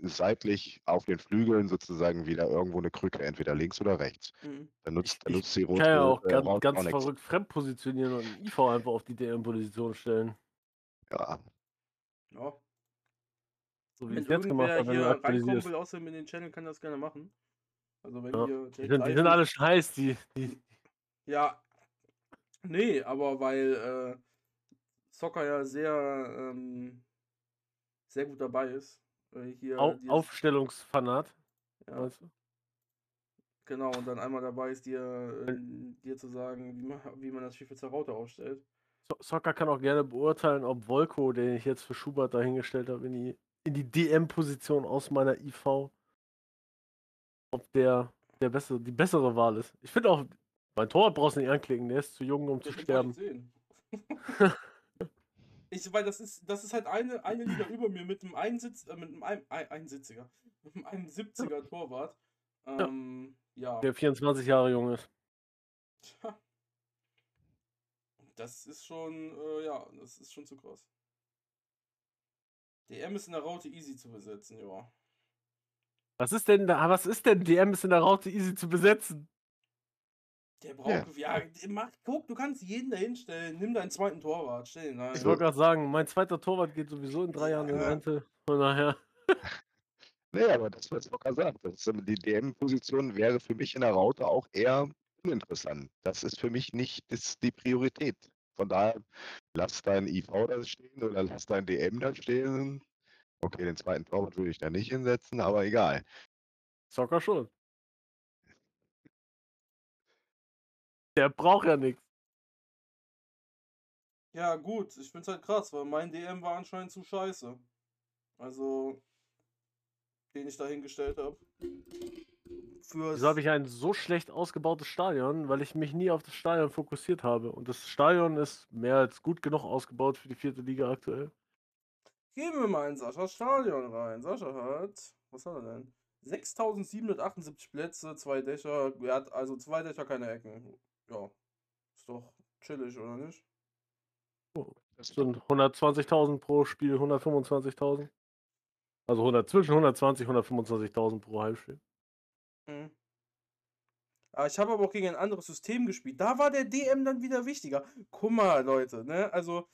seitlich auf den Flügeln sozusagen wieder irgendwo eine Krücke, entweder links oder rechts. Mhm. Dann nutzt, dann Ich nutzt die Ich rote kann ja auch äh, ganz, ganz auch nichts. verrückt fremd positionieren und einen IV einfach auf die DM-Position stellen. Ja, So Ja. wie Wenn ich es jetzt gemacht habe, wenn hier du aktualisierst. will, außerdem in den Channel, kann das gerne machen. Also wenn Ja, ihr Die sind, die sind alle schon heiß, die, die Ja. Nee, aber weil äh, Soccer ja sehr, ähm, sehr gut dabei ist. Äh, hier Au Aufstellungsfanat, ja, meinst du? genau, und dann einmal dabei ist, dir, äh, dir zu sagen, wie man, wie man das Spiel für Zerraute aufstellt. So Soccer kann auch gerne beurteilen, ob Volko, den ich jetzt für Schubert dahingestellt habe, in die, in die DM-Position aus meiner IV, ob der, der bessere, die bessere Wahl ist. Ich finde auch, mein Torwart brauchst du nicht anklicken, der ist zu jung, um zu Das wollte sterben. ich weil das ist, das ist halt eine, eine Liga über mir mit einem Einsitz, äh, mit einem ein, ein, Einsitziger, mit einem 71er Torwart. Ähm, ja. Der 24 Jahre jung ist. Tja. Das ist schon, äh, ja, das ist schon zu krass. DM ist in der Raute easy zu besetzen, ja. Was ist denn da, was ist denn DM ist in der Raute easy zu besetzen? Der braucht, ja, mach, guck, du kannst jeden da hinstellen. Nimm deinen zweiten Torwart, stell ihn da. Ich wollte gerade sagen, mein zweiter Torwart geht sowieso in drei Jahren in Ja. Rente. Von daher. Nee, aber das, was Locker sagt, das, ist, die DM-Position wäre für mich in der Raute auch eher uninteressant. Das ist für mich nicht das, die Priorität. Von daher, lass dein IV da stehen oder lass dein DM da stehen. Okay, den zweiten Torwart würde ich da nicht hinsetzen, aber egal. Zocker schon. Der braucht ja nichts. Ja, gut, ich find's halt krass, weil mein DM war anscheinend zu scheiße. Also, den ich da hingestellt habe. Für Wieso habe ich ein so schlecht ausgebautes Stadion? Weil ich mich nie auf das Stadion fokussiert habe. Und das Stadion ist mehr als gut genug ausgebaut für die vierte Liga aktuell. Geben wir mal in Saschas Stadion rein. Sascha hat, was hat er denn? 6778 Plätze, zwei Dächer. Er hat also zwei Dächer, keine Ecken. Ja, ist doch chillig, oder nicht? Das sind 120.000 pro Spiel, 125.000. Also 100, zwischen 120 und 125.000 pro Heimspiel. Mhm. Ah, ich habe aber auch gegen ein anderes System gespielt. Da war der DM dann wieder wichtiger. Guck mal, Leute, ne? Also,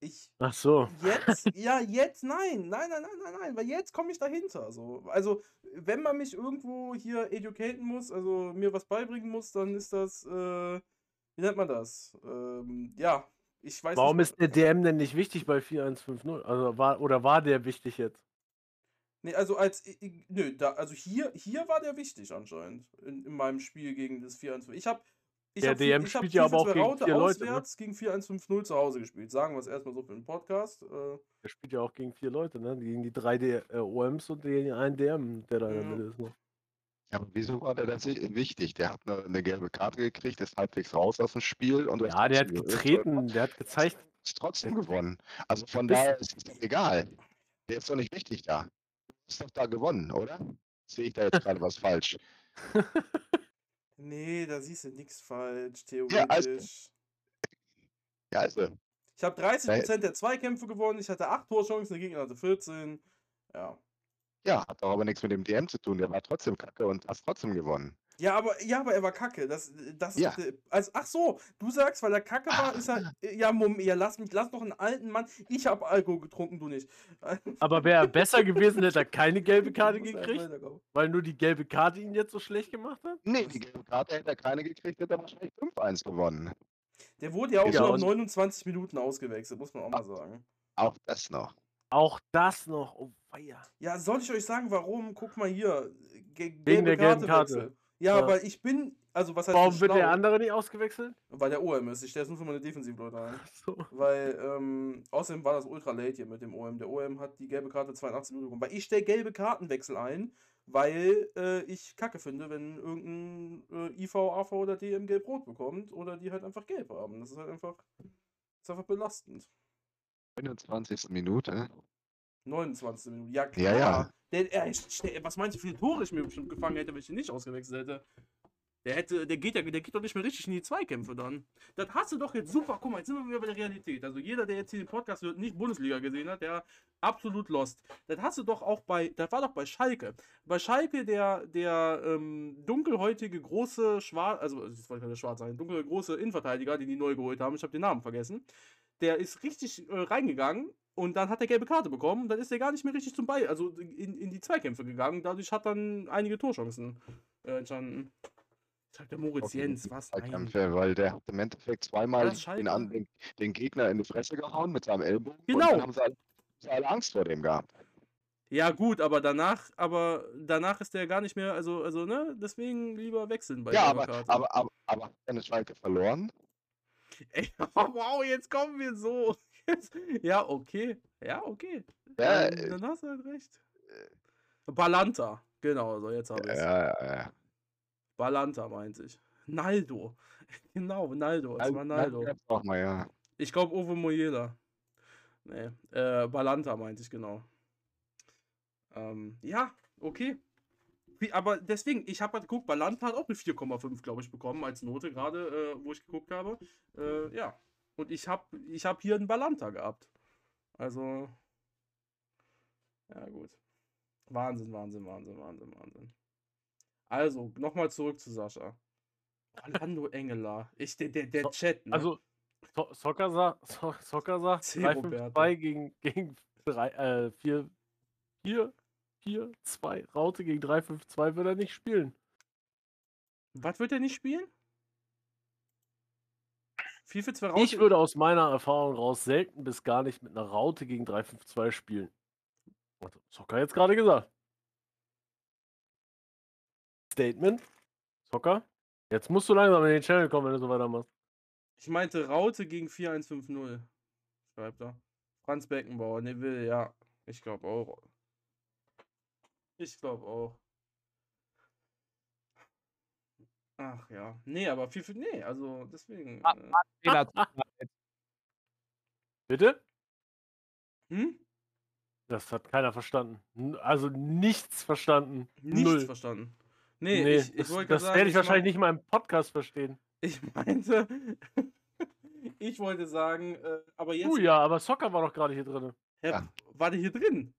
ich Ach so. Jetzt, ja, jetzt, nein, nein, nein, nein, nein, nein, weil jetzt komme ich dahinter. So. Also, wenn man mich irgendwo hier educaten muss, also mir was beibringen muss, dann ist das, äh, wie nennt man das? Ähm, ja, ich weiß Warum nicht. ist der DM denn nicht wichtig bei 4150? Also war, oder war der wichtig jetzt? Nee, also als, nö, da, also hier, hier war der wichtig anscheinend, in, in meinem Spiel gegen das 4-1. Ich habe ich Der DM ich hab spielt ja aber auch Vierfels gegen vier Leute, ne? auswärts gegen 4-1-5-0 zu Hause gespielt. Sagen wir es erstmal so für den Podcast. Äh, Der spielt ja auch gegen vier Leute, ne? Gegen die drei D äh, OMs und den einen DM, der da in der. Mitte ist. Ne? Ja, aber wieso war der das i- wichtig? Der hat eine, eine gelbe Karte gekriegt, ist halbwegs raus aus dem Spiel und Ja, der hat getreten, der hat gezeigt. hast trotzdem gewonnen. Also von daher ist es doch egal. Der ist doch nicht wichtig da. Du hast doch da gewonnen, oder? Sehe ich da jetzt gerade was falsch? nee, da siehst du nichts falsch, Ja, also- theoretisch. Ja, also. Ich habe 30% der Zweikämpfe gewonnen, ich hatte 8 Torchancen, der Gegner hatte 14. Ja. Ja, hat doch aber nichts mit dem DM zu tun. Der war trotzdem kacke und hast trotzdem gewonnen. Ja, aber, ja, aber er war kacke. Das, das Ja. also, ach so, du sagst, weil er kacke war, ist er. Ja, Moment, ja, lass mich, lass doch einen alten Mann. Ich habe Alkohol getrunken, du nicht. Aber wäre er besser gewesen, hätte er keine gelbe Karte gekriegt, weil nur die gelbe Karte ihn jetzt so schlecht gemacht hat? Nee, die gelbe Karte hätte er keine gekriegt, hätte er wahrscheinlich 5-1 gewonnen. Der wurde ja auch Ja, nur auf und- 29 Minuten ausgewechselt, muss man auch mal sagen. Auch das noch. Auch das noch. Oh, weia. Ja, soll ich euch sagen, warum? Guck mal hier. Ge Wegen der gelben Karte. Ja, Ja. weil ich bin. Also, was heißt Warum wird der andere nicht ausgewechselt? Weil der OM ist. Ich stelle es nur für meine Defensivleute ein. So. Weil, ähm, außerdem war das ultra late hier mit dem OM. Der OM hat die gelbe Karte 82 Minuten bekommen. Weil ich stelle gelbe Kartenwechsel ein, weil äh, ich kacke finde, wenn irgendein äh, IV, AV oder DM gelb-rot bekommt oder die halt einfach gelb haben. Das ist halt einfach, das ist einfach belastend. 29. Minute. 29 Minuten. Ja, klar. Ja, ja. Der, er, was meinst du, wie viele Tore ich mir bestimmt gefangen hätte, wenn ich ihn nicht ausgewechselt hätte? Der hätte, der geht ja, der geht doch nicht mehr richtig in die Zweikämpfe dann. Das hast du doch jetzt super. Guck mal, jetzt sind wir wieder bei der Realität. Also jeder, der jetzt hier den Podcast hört, nicht Bundesliga gesehen hat, der absolut lost. Das hast du doch auch bei, das war doch bei Schalke. Bei Schalke der, der ähm, dunkelhäutige große Schwarz, also das wollte ich schwarz sein, dunkle große Innenverteidiger, den die neu geholt haben. Ich habe den Namen vergessen. Der ist richtig äh, reingegangen und dann hat er gelbe Karte bekommen. Und dann ist er gar nicht mehr richtig zum Ball, also in, in die Zweikämpfe gegangen. Dadurch hat dann einige Torchancen äh, entstanden. Sagt der Moritz Jens, was? Nein. Weil der hat im Endeffekt zweimal den, den, den Gegner in die Fresse gehauen mit seinem Ellbogen. Und Genau. dann haben sie alle, sie alle Angst vor dem gehabt. Ja, gut, aber danach, aber danach ist der gar nicht mehr, also, also, ne, deswegen lieber wechseln bei ja, aber, aber, aber, aber eine Schalke verloren? Ey, wow, jetzt kommen wir so. Ja, okay. Ja, okay. Ja, dann, äh, dann hast du halt recht. Balanta, genau, so jetzt habe ich Ja, ja, ja. Balanta meinte ich. Naldo. Genau, Naldo. Es war Naldo. auch mal, ja. Ich glaube Ovo Moyela. Nee, äh, Balanta meinte ich genau. Ähm, ja, okay. Wie, aber deswegen, ich habe halt geguckt, Balanta hat auch eine 4,5, glaube ich, bekommen als Note, gerade äh, wo ich geguckt habe. Äh, ja. Und ich habe ich hab hier einen Balanta gehabt. Also. Ja, gut. Wahnsinn, Wahnsinn, Wahnsinn, Wahnsinn, Wahnsinn. Also, nochmal zurück zu Sascha. Orlando Engeler. Ich, der, der, der So- Chat, ne? Also, so Soccer sagt, so Soccer sagt C. 3-5-2 gegen, gegen 3, äh, 4, 4, 4, 2, Raute gegen 3-5-2 wird er nicht spielen. Was wird er nicht spielen? 4 für 2 raus. Ich würde aus meiner Erfahrung raus selten bis gar nicht mit einer Raute gegen 3-5-2 spielen. Hat Soccer jetzt gerade gesagt. Statement. Soccer. Jetzt musst du langsam in den Channel kommen, wenn du so weitermachst. Ich meinte Raute gegen 4150. Schreibt er. Franz Beckenbauer, ne will, ja. Ich glaube auch. Ich glaube auch. Ach ja. Nee, aber 4 für. Nee, also deswegen. Ah, Äh, mir leid. Bitte? hm? Das hat keiner verstanden. Also nichts verstanden. Nichts Null. verstanden. Nee, Nee, ich, ich das, wollte das sagen. werde ich mein- wahrscheinlich nicht mal im Podcast verstehen. Ich meinte. ich wollte sagen, äh, aber jetzt. Du ja, aber Soccer war doch gerade hier drin. Ja. War der hier drin?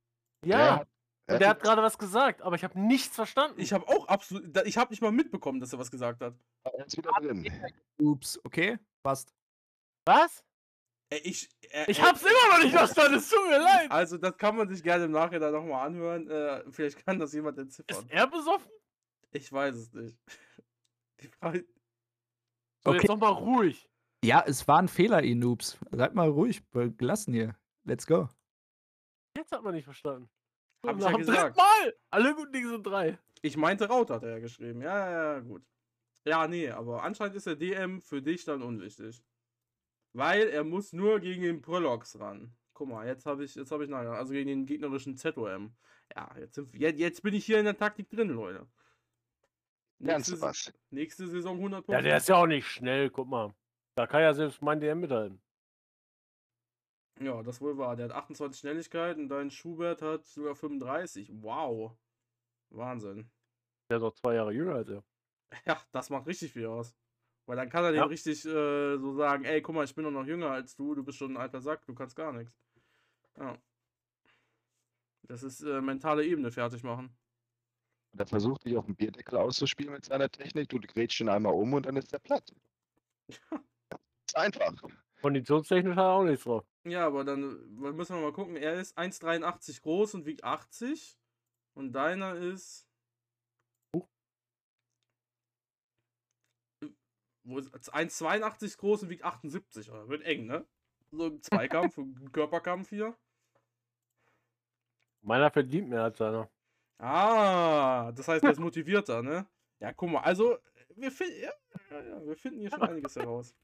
Ja, Ja, und der hat gerade was gesagt, aber ich habe nichts verstanden. Ich habe auch absolut. Ich habe nicht mal mitbekommen, dass er was gesagt hat. Er ist wieder drin. Ups, okay, passt. was? Ich. äh, Ich äh, hab's immer noch nicht verstanden, es tut mir leid. Also, das kann man sich gerne im Nachhinein nochmal anhören. Äh, vielleicht kann das jemand entziffern. Ist er besoffen? Ich weiß es nicht. Die Frage. So, Okay. jetzt noch mal ruhig. Ja, es war ein Fehler, ihr Noobs. Seid mal ruhig, gelassen hier. Let's go. Jetzt hat man nicht verstanden. Hab ich ja gesagt. dritten Mal. Alle guten Dinge sind drei. Ich meinte Raut, hat er ja geschrieben. Ja, ja, gut. Ja, nee, aber anscheinend ist der DM für dich dann unwichtig. Weil er muss nur gegen den Prolox ran. Guck mal, jetzt habe ich, jetzt habe ich nachher, also gegen den gegnerischen ZOM. Ja, jetzt, sind, jetzt, jetzt bin ich hier in der Taktik drin, Leute. Lernst Nächste, was? nächste Saison 100 Punkte. Ja, der ist ja auch nicht schnell, guck mal. Da kann ja selbst mein DM mithalten. Ja, das wohl war. Der hat 28 Schnelligkeit und dein Schubert hat sogar 35. Wow. Wahnsinn. Der ist doch zwei Jahre jünger als er. Ja, das macht richtig viel aus. Weil dann kann er Ja. dem richtig äh, so sagen, ey, guck mal, ich bin doch noch jünger als du, du bist schon ein alter Sack, du kannst gar nichts. Ja. Das ist äh, mentale Ebene fertig machen. Der versucht dich auf dem Bierdeckel auszuspielen mit seiner Technik. Du grätschst ihn einmal um und dann ist der platt. Ist einfach. Konditionstechnisch hat er auch nichts drauf. Ja, aber dann äh, müssen wir mal gucken. Er ist 1,83 groß und wiegt 80. Und deiner ist. Ist 1,82 groß und wiegt 78. Oh, wird eng, ne? So ein Zweikampf, ein Körperkampf hier. Meiner verdient mehr als seiner. Ah, das heißt, er ist motivierter, ne? Ja, guck mal, also, wir, fin ja, ja, ja, wir finden hier schon einiges heraus.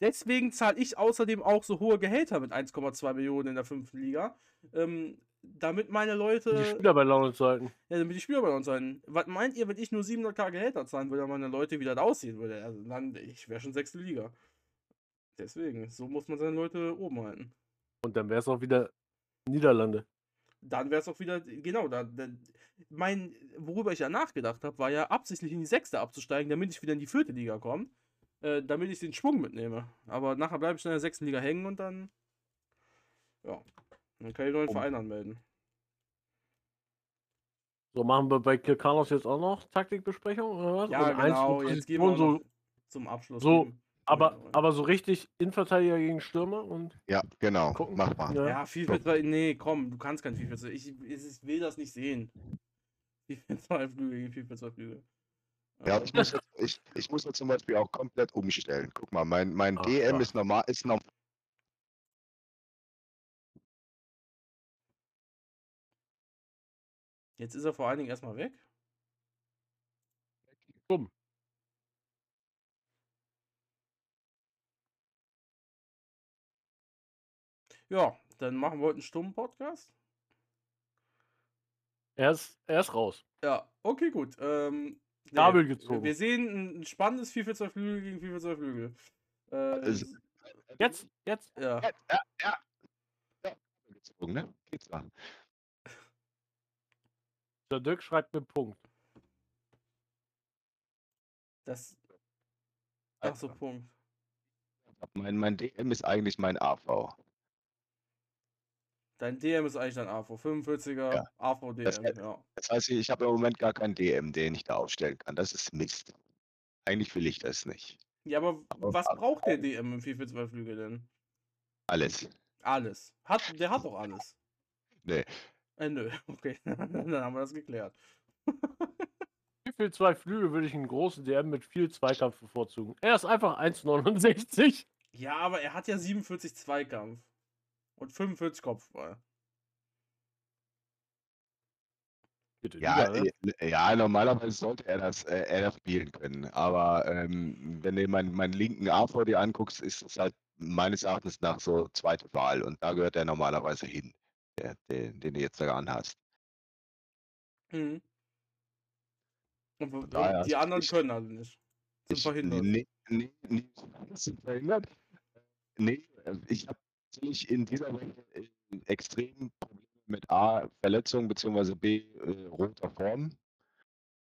Deswegen zahle ich außerdem auch so hohe Gehälter mit 1,2 Millionen in der fünften Liga. Ähm, damit meine Leute. Die Spieler bei Laune halten. Ja, damit die Spieler bei uns sein. Was meint ihr, wenn ich nur 700k Gehälter zahlen würde, meine Leute wieder da aussehen würde? Also dann, ich wäre schon sechste Liga. Deswegen, so muss man seine Leute oben halten. Und dann wäre es auch wieder Niederlande. Dann wäre es auch wieder, genau, da, da, mein, worüber ich ja nachgedacht habe, war ja absichtlich in die sechste abzusteigen, damit ich wieder in die vierte Liga komme, äh, damit ich den Schwung mitnehme. Aber nachher bleibe ich in der sechsten Liga hängen und dann, ja, dann kann ich neuen Um. Verein anmelden. So machen wir bei Kirkanos jetzt auch noch Taktikbesprechung oder was? Ja, Und genau, jetzt gehen wir so, zum Abschluss. so, aber, Ja, aber so richtig Innenverteidiger gegen Stürmer und Ja, genau. gucken. Mach mal. Ja. Ja, FIFA 3, nee, komm, du kannst kein FIFA 2. Ich, ich, ich will das nicht sehen. FIFA 2 Flügel gegen FIFA 2 Flügel. Ja, ich muss, jetzt, ich, ich muss jetzt zum Beispiel auch komplett umstellen. Guck mal, mein, mein Ach, DM ach. ist normal, ist normal. Jetzt ist er vor allen Dingen erstmal weg. Dumm. Ja, dann machen wir heute einen stummen Podcast. Er ist, er ist raus. Ja, okay, gut. Ähm, nee, Kabel gezogen. Wir sehen ein spannendes 4 für 2 Flügel gegen 4 für 2 Flügel. Äh, Es- Jetzt, jetzt. ja. Ja, ja, ja. ja. Gezogen, ne? Geht's da. Der Dirk schreibt mir Punkt. Das. Ach so, Punkt. Mein, mein DM ist eigentlich mein AV. Dein DM ist eigentlich dein AVO. 45er Ja. AVO Das DM, ja. Das heißt, ich habe im Moment gar keinen DM, den ich da aufstellen kann. Das ist Mist. Eigentlich will ich das nicht. Ja, aber Aber- was braucht der DM im 4 für 2 Flügel denn? Alles. Alles. Hat, der hat doch alles. Nee. Äh, nö, okay. Dann haben wir das geklärt. Wie viel zwei Flügel würde ich einen großen DM mit viel Zweikampf bevorzugen? Er ist einfach 1,69. Ja, aber er hat ja 47 Zweikampf. Und 45 Kopfball. Bitte, Ja, ne? äh, ja, normalerweise sollte er das, äh, er das spielen können. Aber ähm, wenn du meinen meinen linken AV dir anguckst, ist es halt meines Erachtens nach so zweite Wahl. Und da gehört er normalerweise hin, der, den, den du jetzt da anhast. Mhm. Und, und die ist- anderen ich- können alle nicht. Sind Ich, verhindert. nee, nee, nee, sind verhindert. Nee, ich habe natürlich in dieser Woche äh, extrem Probleme mit A, Verletzung, beziehungsweise B, äh, roter Form.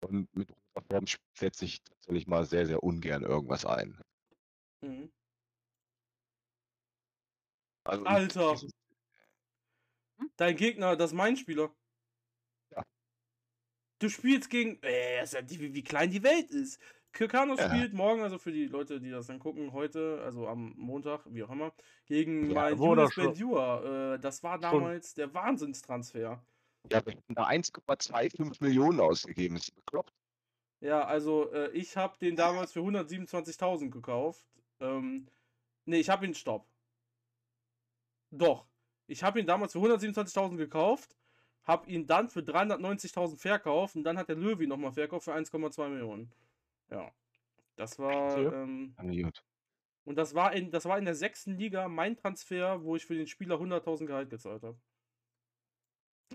Und mit roter Form setze ich tatsächlich mal sehr, sehr ungern irgendwas ein. Mhm. Also, Alter. dieses- Dein Gegner, das ist mein Spieler. Ja. Du spielst gegen. Äh, ist ja die, wie, wie klein die Welt ist. Kirkano Ja. spielt morgen, also für die Leute, die das dann gucken, heute, also am Montag, wie auch immer, gegen Ja, mein Julius schon- Bendua. Äh, das war damals der Wahnsinnstransfer. Ja, wir hätten da 1,25 Millionen ausgegeben. Das ist bekloppt. Ja, also äh, ich habe den damals für 127.000 gekauft. Ähm, nee, ich habe ihn, stopp. Doch. Ich habe ihn damals für 127.000 gekauft, habe ihn dann für 390.000 verkauft und dann hat der Löwy nochmal verkauft für 1,2 Millionen. Ja. Das war, ähm, und das war, in, das war in der sechsten Liga mein Transfer, wo ich für den Spieler 100.000 Gehalt gezahlt habe.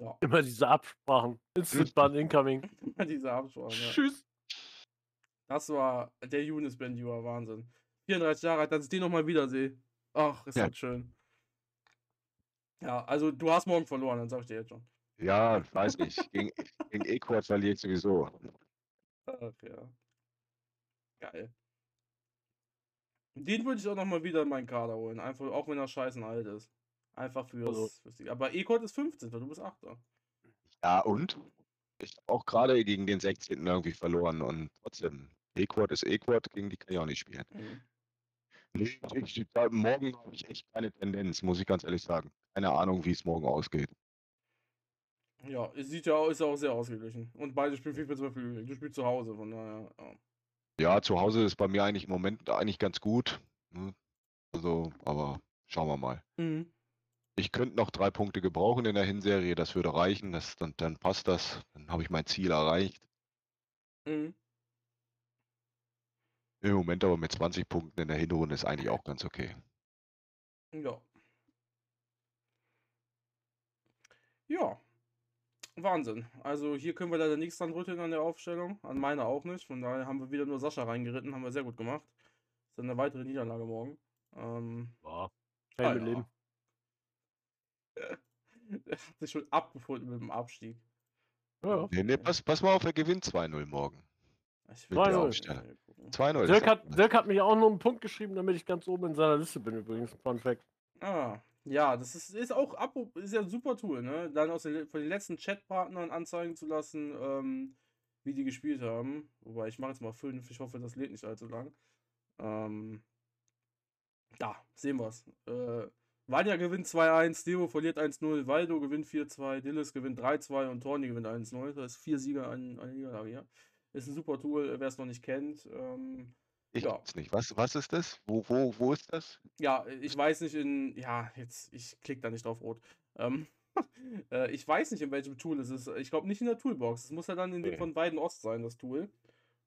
Ja, Immer diese Absprachen. Instant Ban incoming. diese Absprache. Ja. Tschüss. Das war der Younes Bendua, Wahnsinn. 34 Jahre alt, dass ich den nochmal wiedersehe. Ach, ist Ja. das schön. Ja, also du hast morgen verloren, dann sag ich dir jetzt schon. Ja, weiß nicht. Gegen, gegen Ecuador verliert sowieso. Ach ja. Geil. Den würde ich auch nochmal wieder in meinen Kader holen. Einfach, auch wenn er scheißen alt ist. Einfach fürs. Also-. Aber Ekot ist 15, du bist 8. Ja, und? Ich habe auch gerade gegen den 16. irgendwie verloren und trotzdem. Equad ist Equad, gegen die kann ich auch nicht spielen. Mhm. Ich, ich, morgen habe ich echt keine Tendenz, muss ich ganz ehrlich sagen. Keine Ahnung, wie es morgen ausgeht. Ja, es sieht ja auch, ist auch sehr ausgeglichen. Und beide spielen 4 für 2 Flügel. Du spielst zu Hause, von daher. Ja. Ja, zu Hause ist bei mir eigentlich im Moment eigentlich ganz gut. ne? Also, aber schauen wir mal. Mhm. Ich könnte noch drei Punkte gebrauchen in der Hinserie, das würde reichen, das, dann, dann passt das. Dann habe ich mein Ziel erreicht. Mhm. Im Moment aber mit 20 Punkten in der Hinrunde ist eigentlich auch ganz okay. Ja. Ja. Wahnsinn. Also hier können wir leider nichts dran rütteln an der Aufstellung. An meiner auch nicht. Von daher haben wir wieder nur Sascha reingeritten. Haben wir sehr gut gemacht. Ist dann eine weitere Niederlage morgen. Ähm, Ja. ah, Kein ja. Mitleben. Er hat sich schon abgefunden mit dem Abstieg. Ja. Nee, nee, pass, pass mal auf, er gewinnt 2-0 morgen. Ich Mit der 2-0. Aufstellung. gucken. 2-0. ist Dirk hat, Dirk hat mich auch nur einen Punkt geschrieben, damit ich ganz oben in seiner Liste bin übrigens. Fun Fact. Ah, ja, das ist, ist auch ist ja ein super Tool, ne? Dann aus den, von den letzten Chatpartnern anzeigen zu lassen, ähm, wie die gespielt haben. Wobei ich mache jetzt mal fünf, ich hoffe, das lädt nicht allzu lang. Ähm, da, sehen wir's. Äh, Vanya gewinnt 2-1, Devo verliert 1-0, Waldo gewinnt 4-2, Dillis gewinnt 3-2 und Torni gewinnt 1-0. Das ist vier Sieger an, an Niederlage, ja. Ist ein super Tool, wer es noch nicht kennt. Ähm, Ich Ja. weiß nicht. Was, was ist das? Wo, wo, wo ist das? ja, ich weiß nicht in. Ja, jetzt, ich klicke da nicht drauf rot. Ähm, äh, ich weiß nicht, in welchem Tool es ist. Ich glaube nicht in der Toolbox. Es muss ja dann in dem Okay. von Weiden Ost sein, das Tool.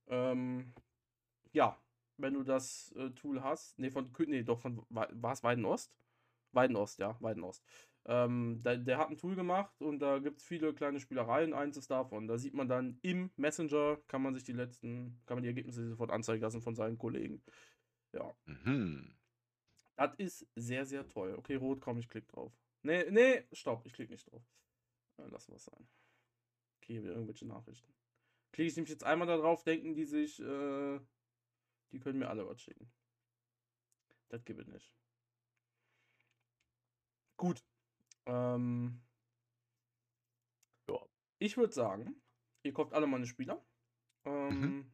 Ähm, ja, wenn du das äh, Tool hast. Nee, von. Nee, doch, von. War es Weiden Ost? Weiden Ost, ja, Weiden Ost. Ähm, der, der hat ein Tool gemacht und da gibt es viele kleine Spielereien. Eins ist davon. Da sieht man dann im Messenger, kann man sich die letzten, kann man die Ergebnisse sofort anzeigen lassen von seinen Kollegen. Ja, Mhm. das ist sehr, sehr toll. Okay, rot, komm, ich klick drauf. Nee, nee, stopp, ich klick nicht drauf. Äh, lassen wir es sein. Okay, wieder irgendwelche Nachrichten. Klicke ich nämlich jetzt einmal da drauf, denken die sich, äh, die können mir alle was schicken. Das gibt es nicht. Gut. Ähm, Ja. Ich würde sagen, ihr kauft alle meine Spieler. Ähm,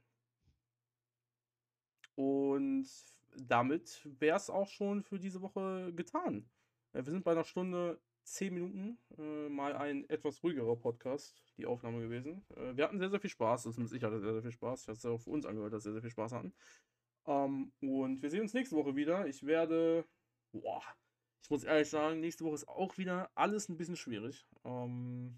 Und damit wäre es auch schon für diese Woche getan. Äh, Wir sind bei einer Stunde 10 Minuten. Äh, mal ein etwas ruhigerer Podcast, die Aufnahme gewesen. Äh, wir hatten sehr, sehr viel Spaß. Zumindest ich hatte sehr, sehr viel Spaß. Ich habe es auch für uns angehört, dass wir sehr, sehr viel Spaß hatten. Ähm, und wir sehen uns nächste Woche wieder. Ich werde. Boah, ich muss ehrlich sagen, nächste Woche ist auch wieder alles ein bisschen schwierig. Ähm,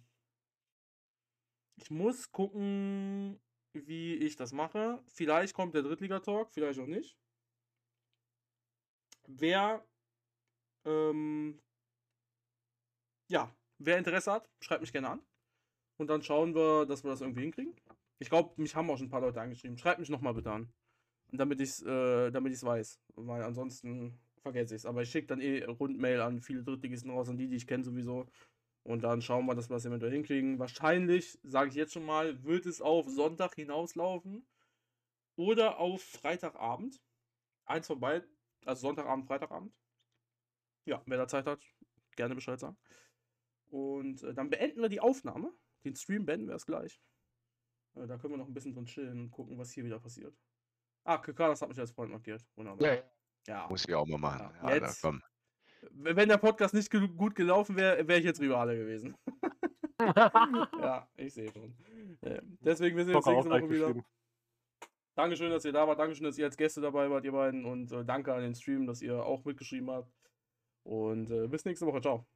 ich muss gucken, wie ich das mache. Vielleicht kommt der Drittliga-Talk, vielleicht auch nicht. Wer, ähm, ja, wer Interesse hat, schreibt mich gerne an. Und dann schauen wir, dass wir das irgendwie hinkriegen. Ich glaube, mich haben auch schon ein paar Leute angeschrieben. Schreibt mich nochmal bitte an. Damit ich es äh, weiß. Weil ansonsten vergesse ich es. Aber ich schicke dann eh Rundmail an viele Drittligisten raus, an die, die ich kenne sowieso. Und dann schauen wir, dass wir das eventuell hinkriegen. Wahrscheinlich, sage ich jetzt schon mal, wird es auf Sonntag hinauslaufen. Oder auf Freitagabend. Eins von beiden. Also Sonntagabend, Freitagabend. Ja, wer da Zeit hat, gerne Bescheid sagen. Und äh, dann beenden wir die Aufnahme. Den Stream beenden wir erst gleich. Äh, da können wir noch ein bisschen drin chillen und gucken, was hier wieder passiert. Ah, Kakadas hat mich als Freund markiert. Wunderbar. Ja, ja. Ja. Muss ich auch mal machen. Ja, Ja, jetzt- komm. Wenn der Podcast nicht gut gelaufen wäre, wäre ich jetzt Rivale gewesen. ja, ich sehe schon. Deswegen, wir sehen uns nächste Woche wieder. Dankeschön, dass ihr da wart. Dankeschön, dass ihr als Gäste dabei wart, ihr beiden. Und äh, danke an den Stream, dass ihr auch mitgeschrieben habt. Und äh, bis nächste Woche. Ciao.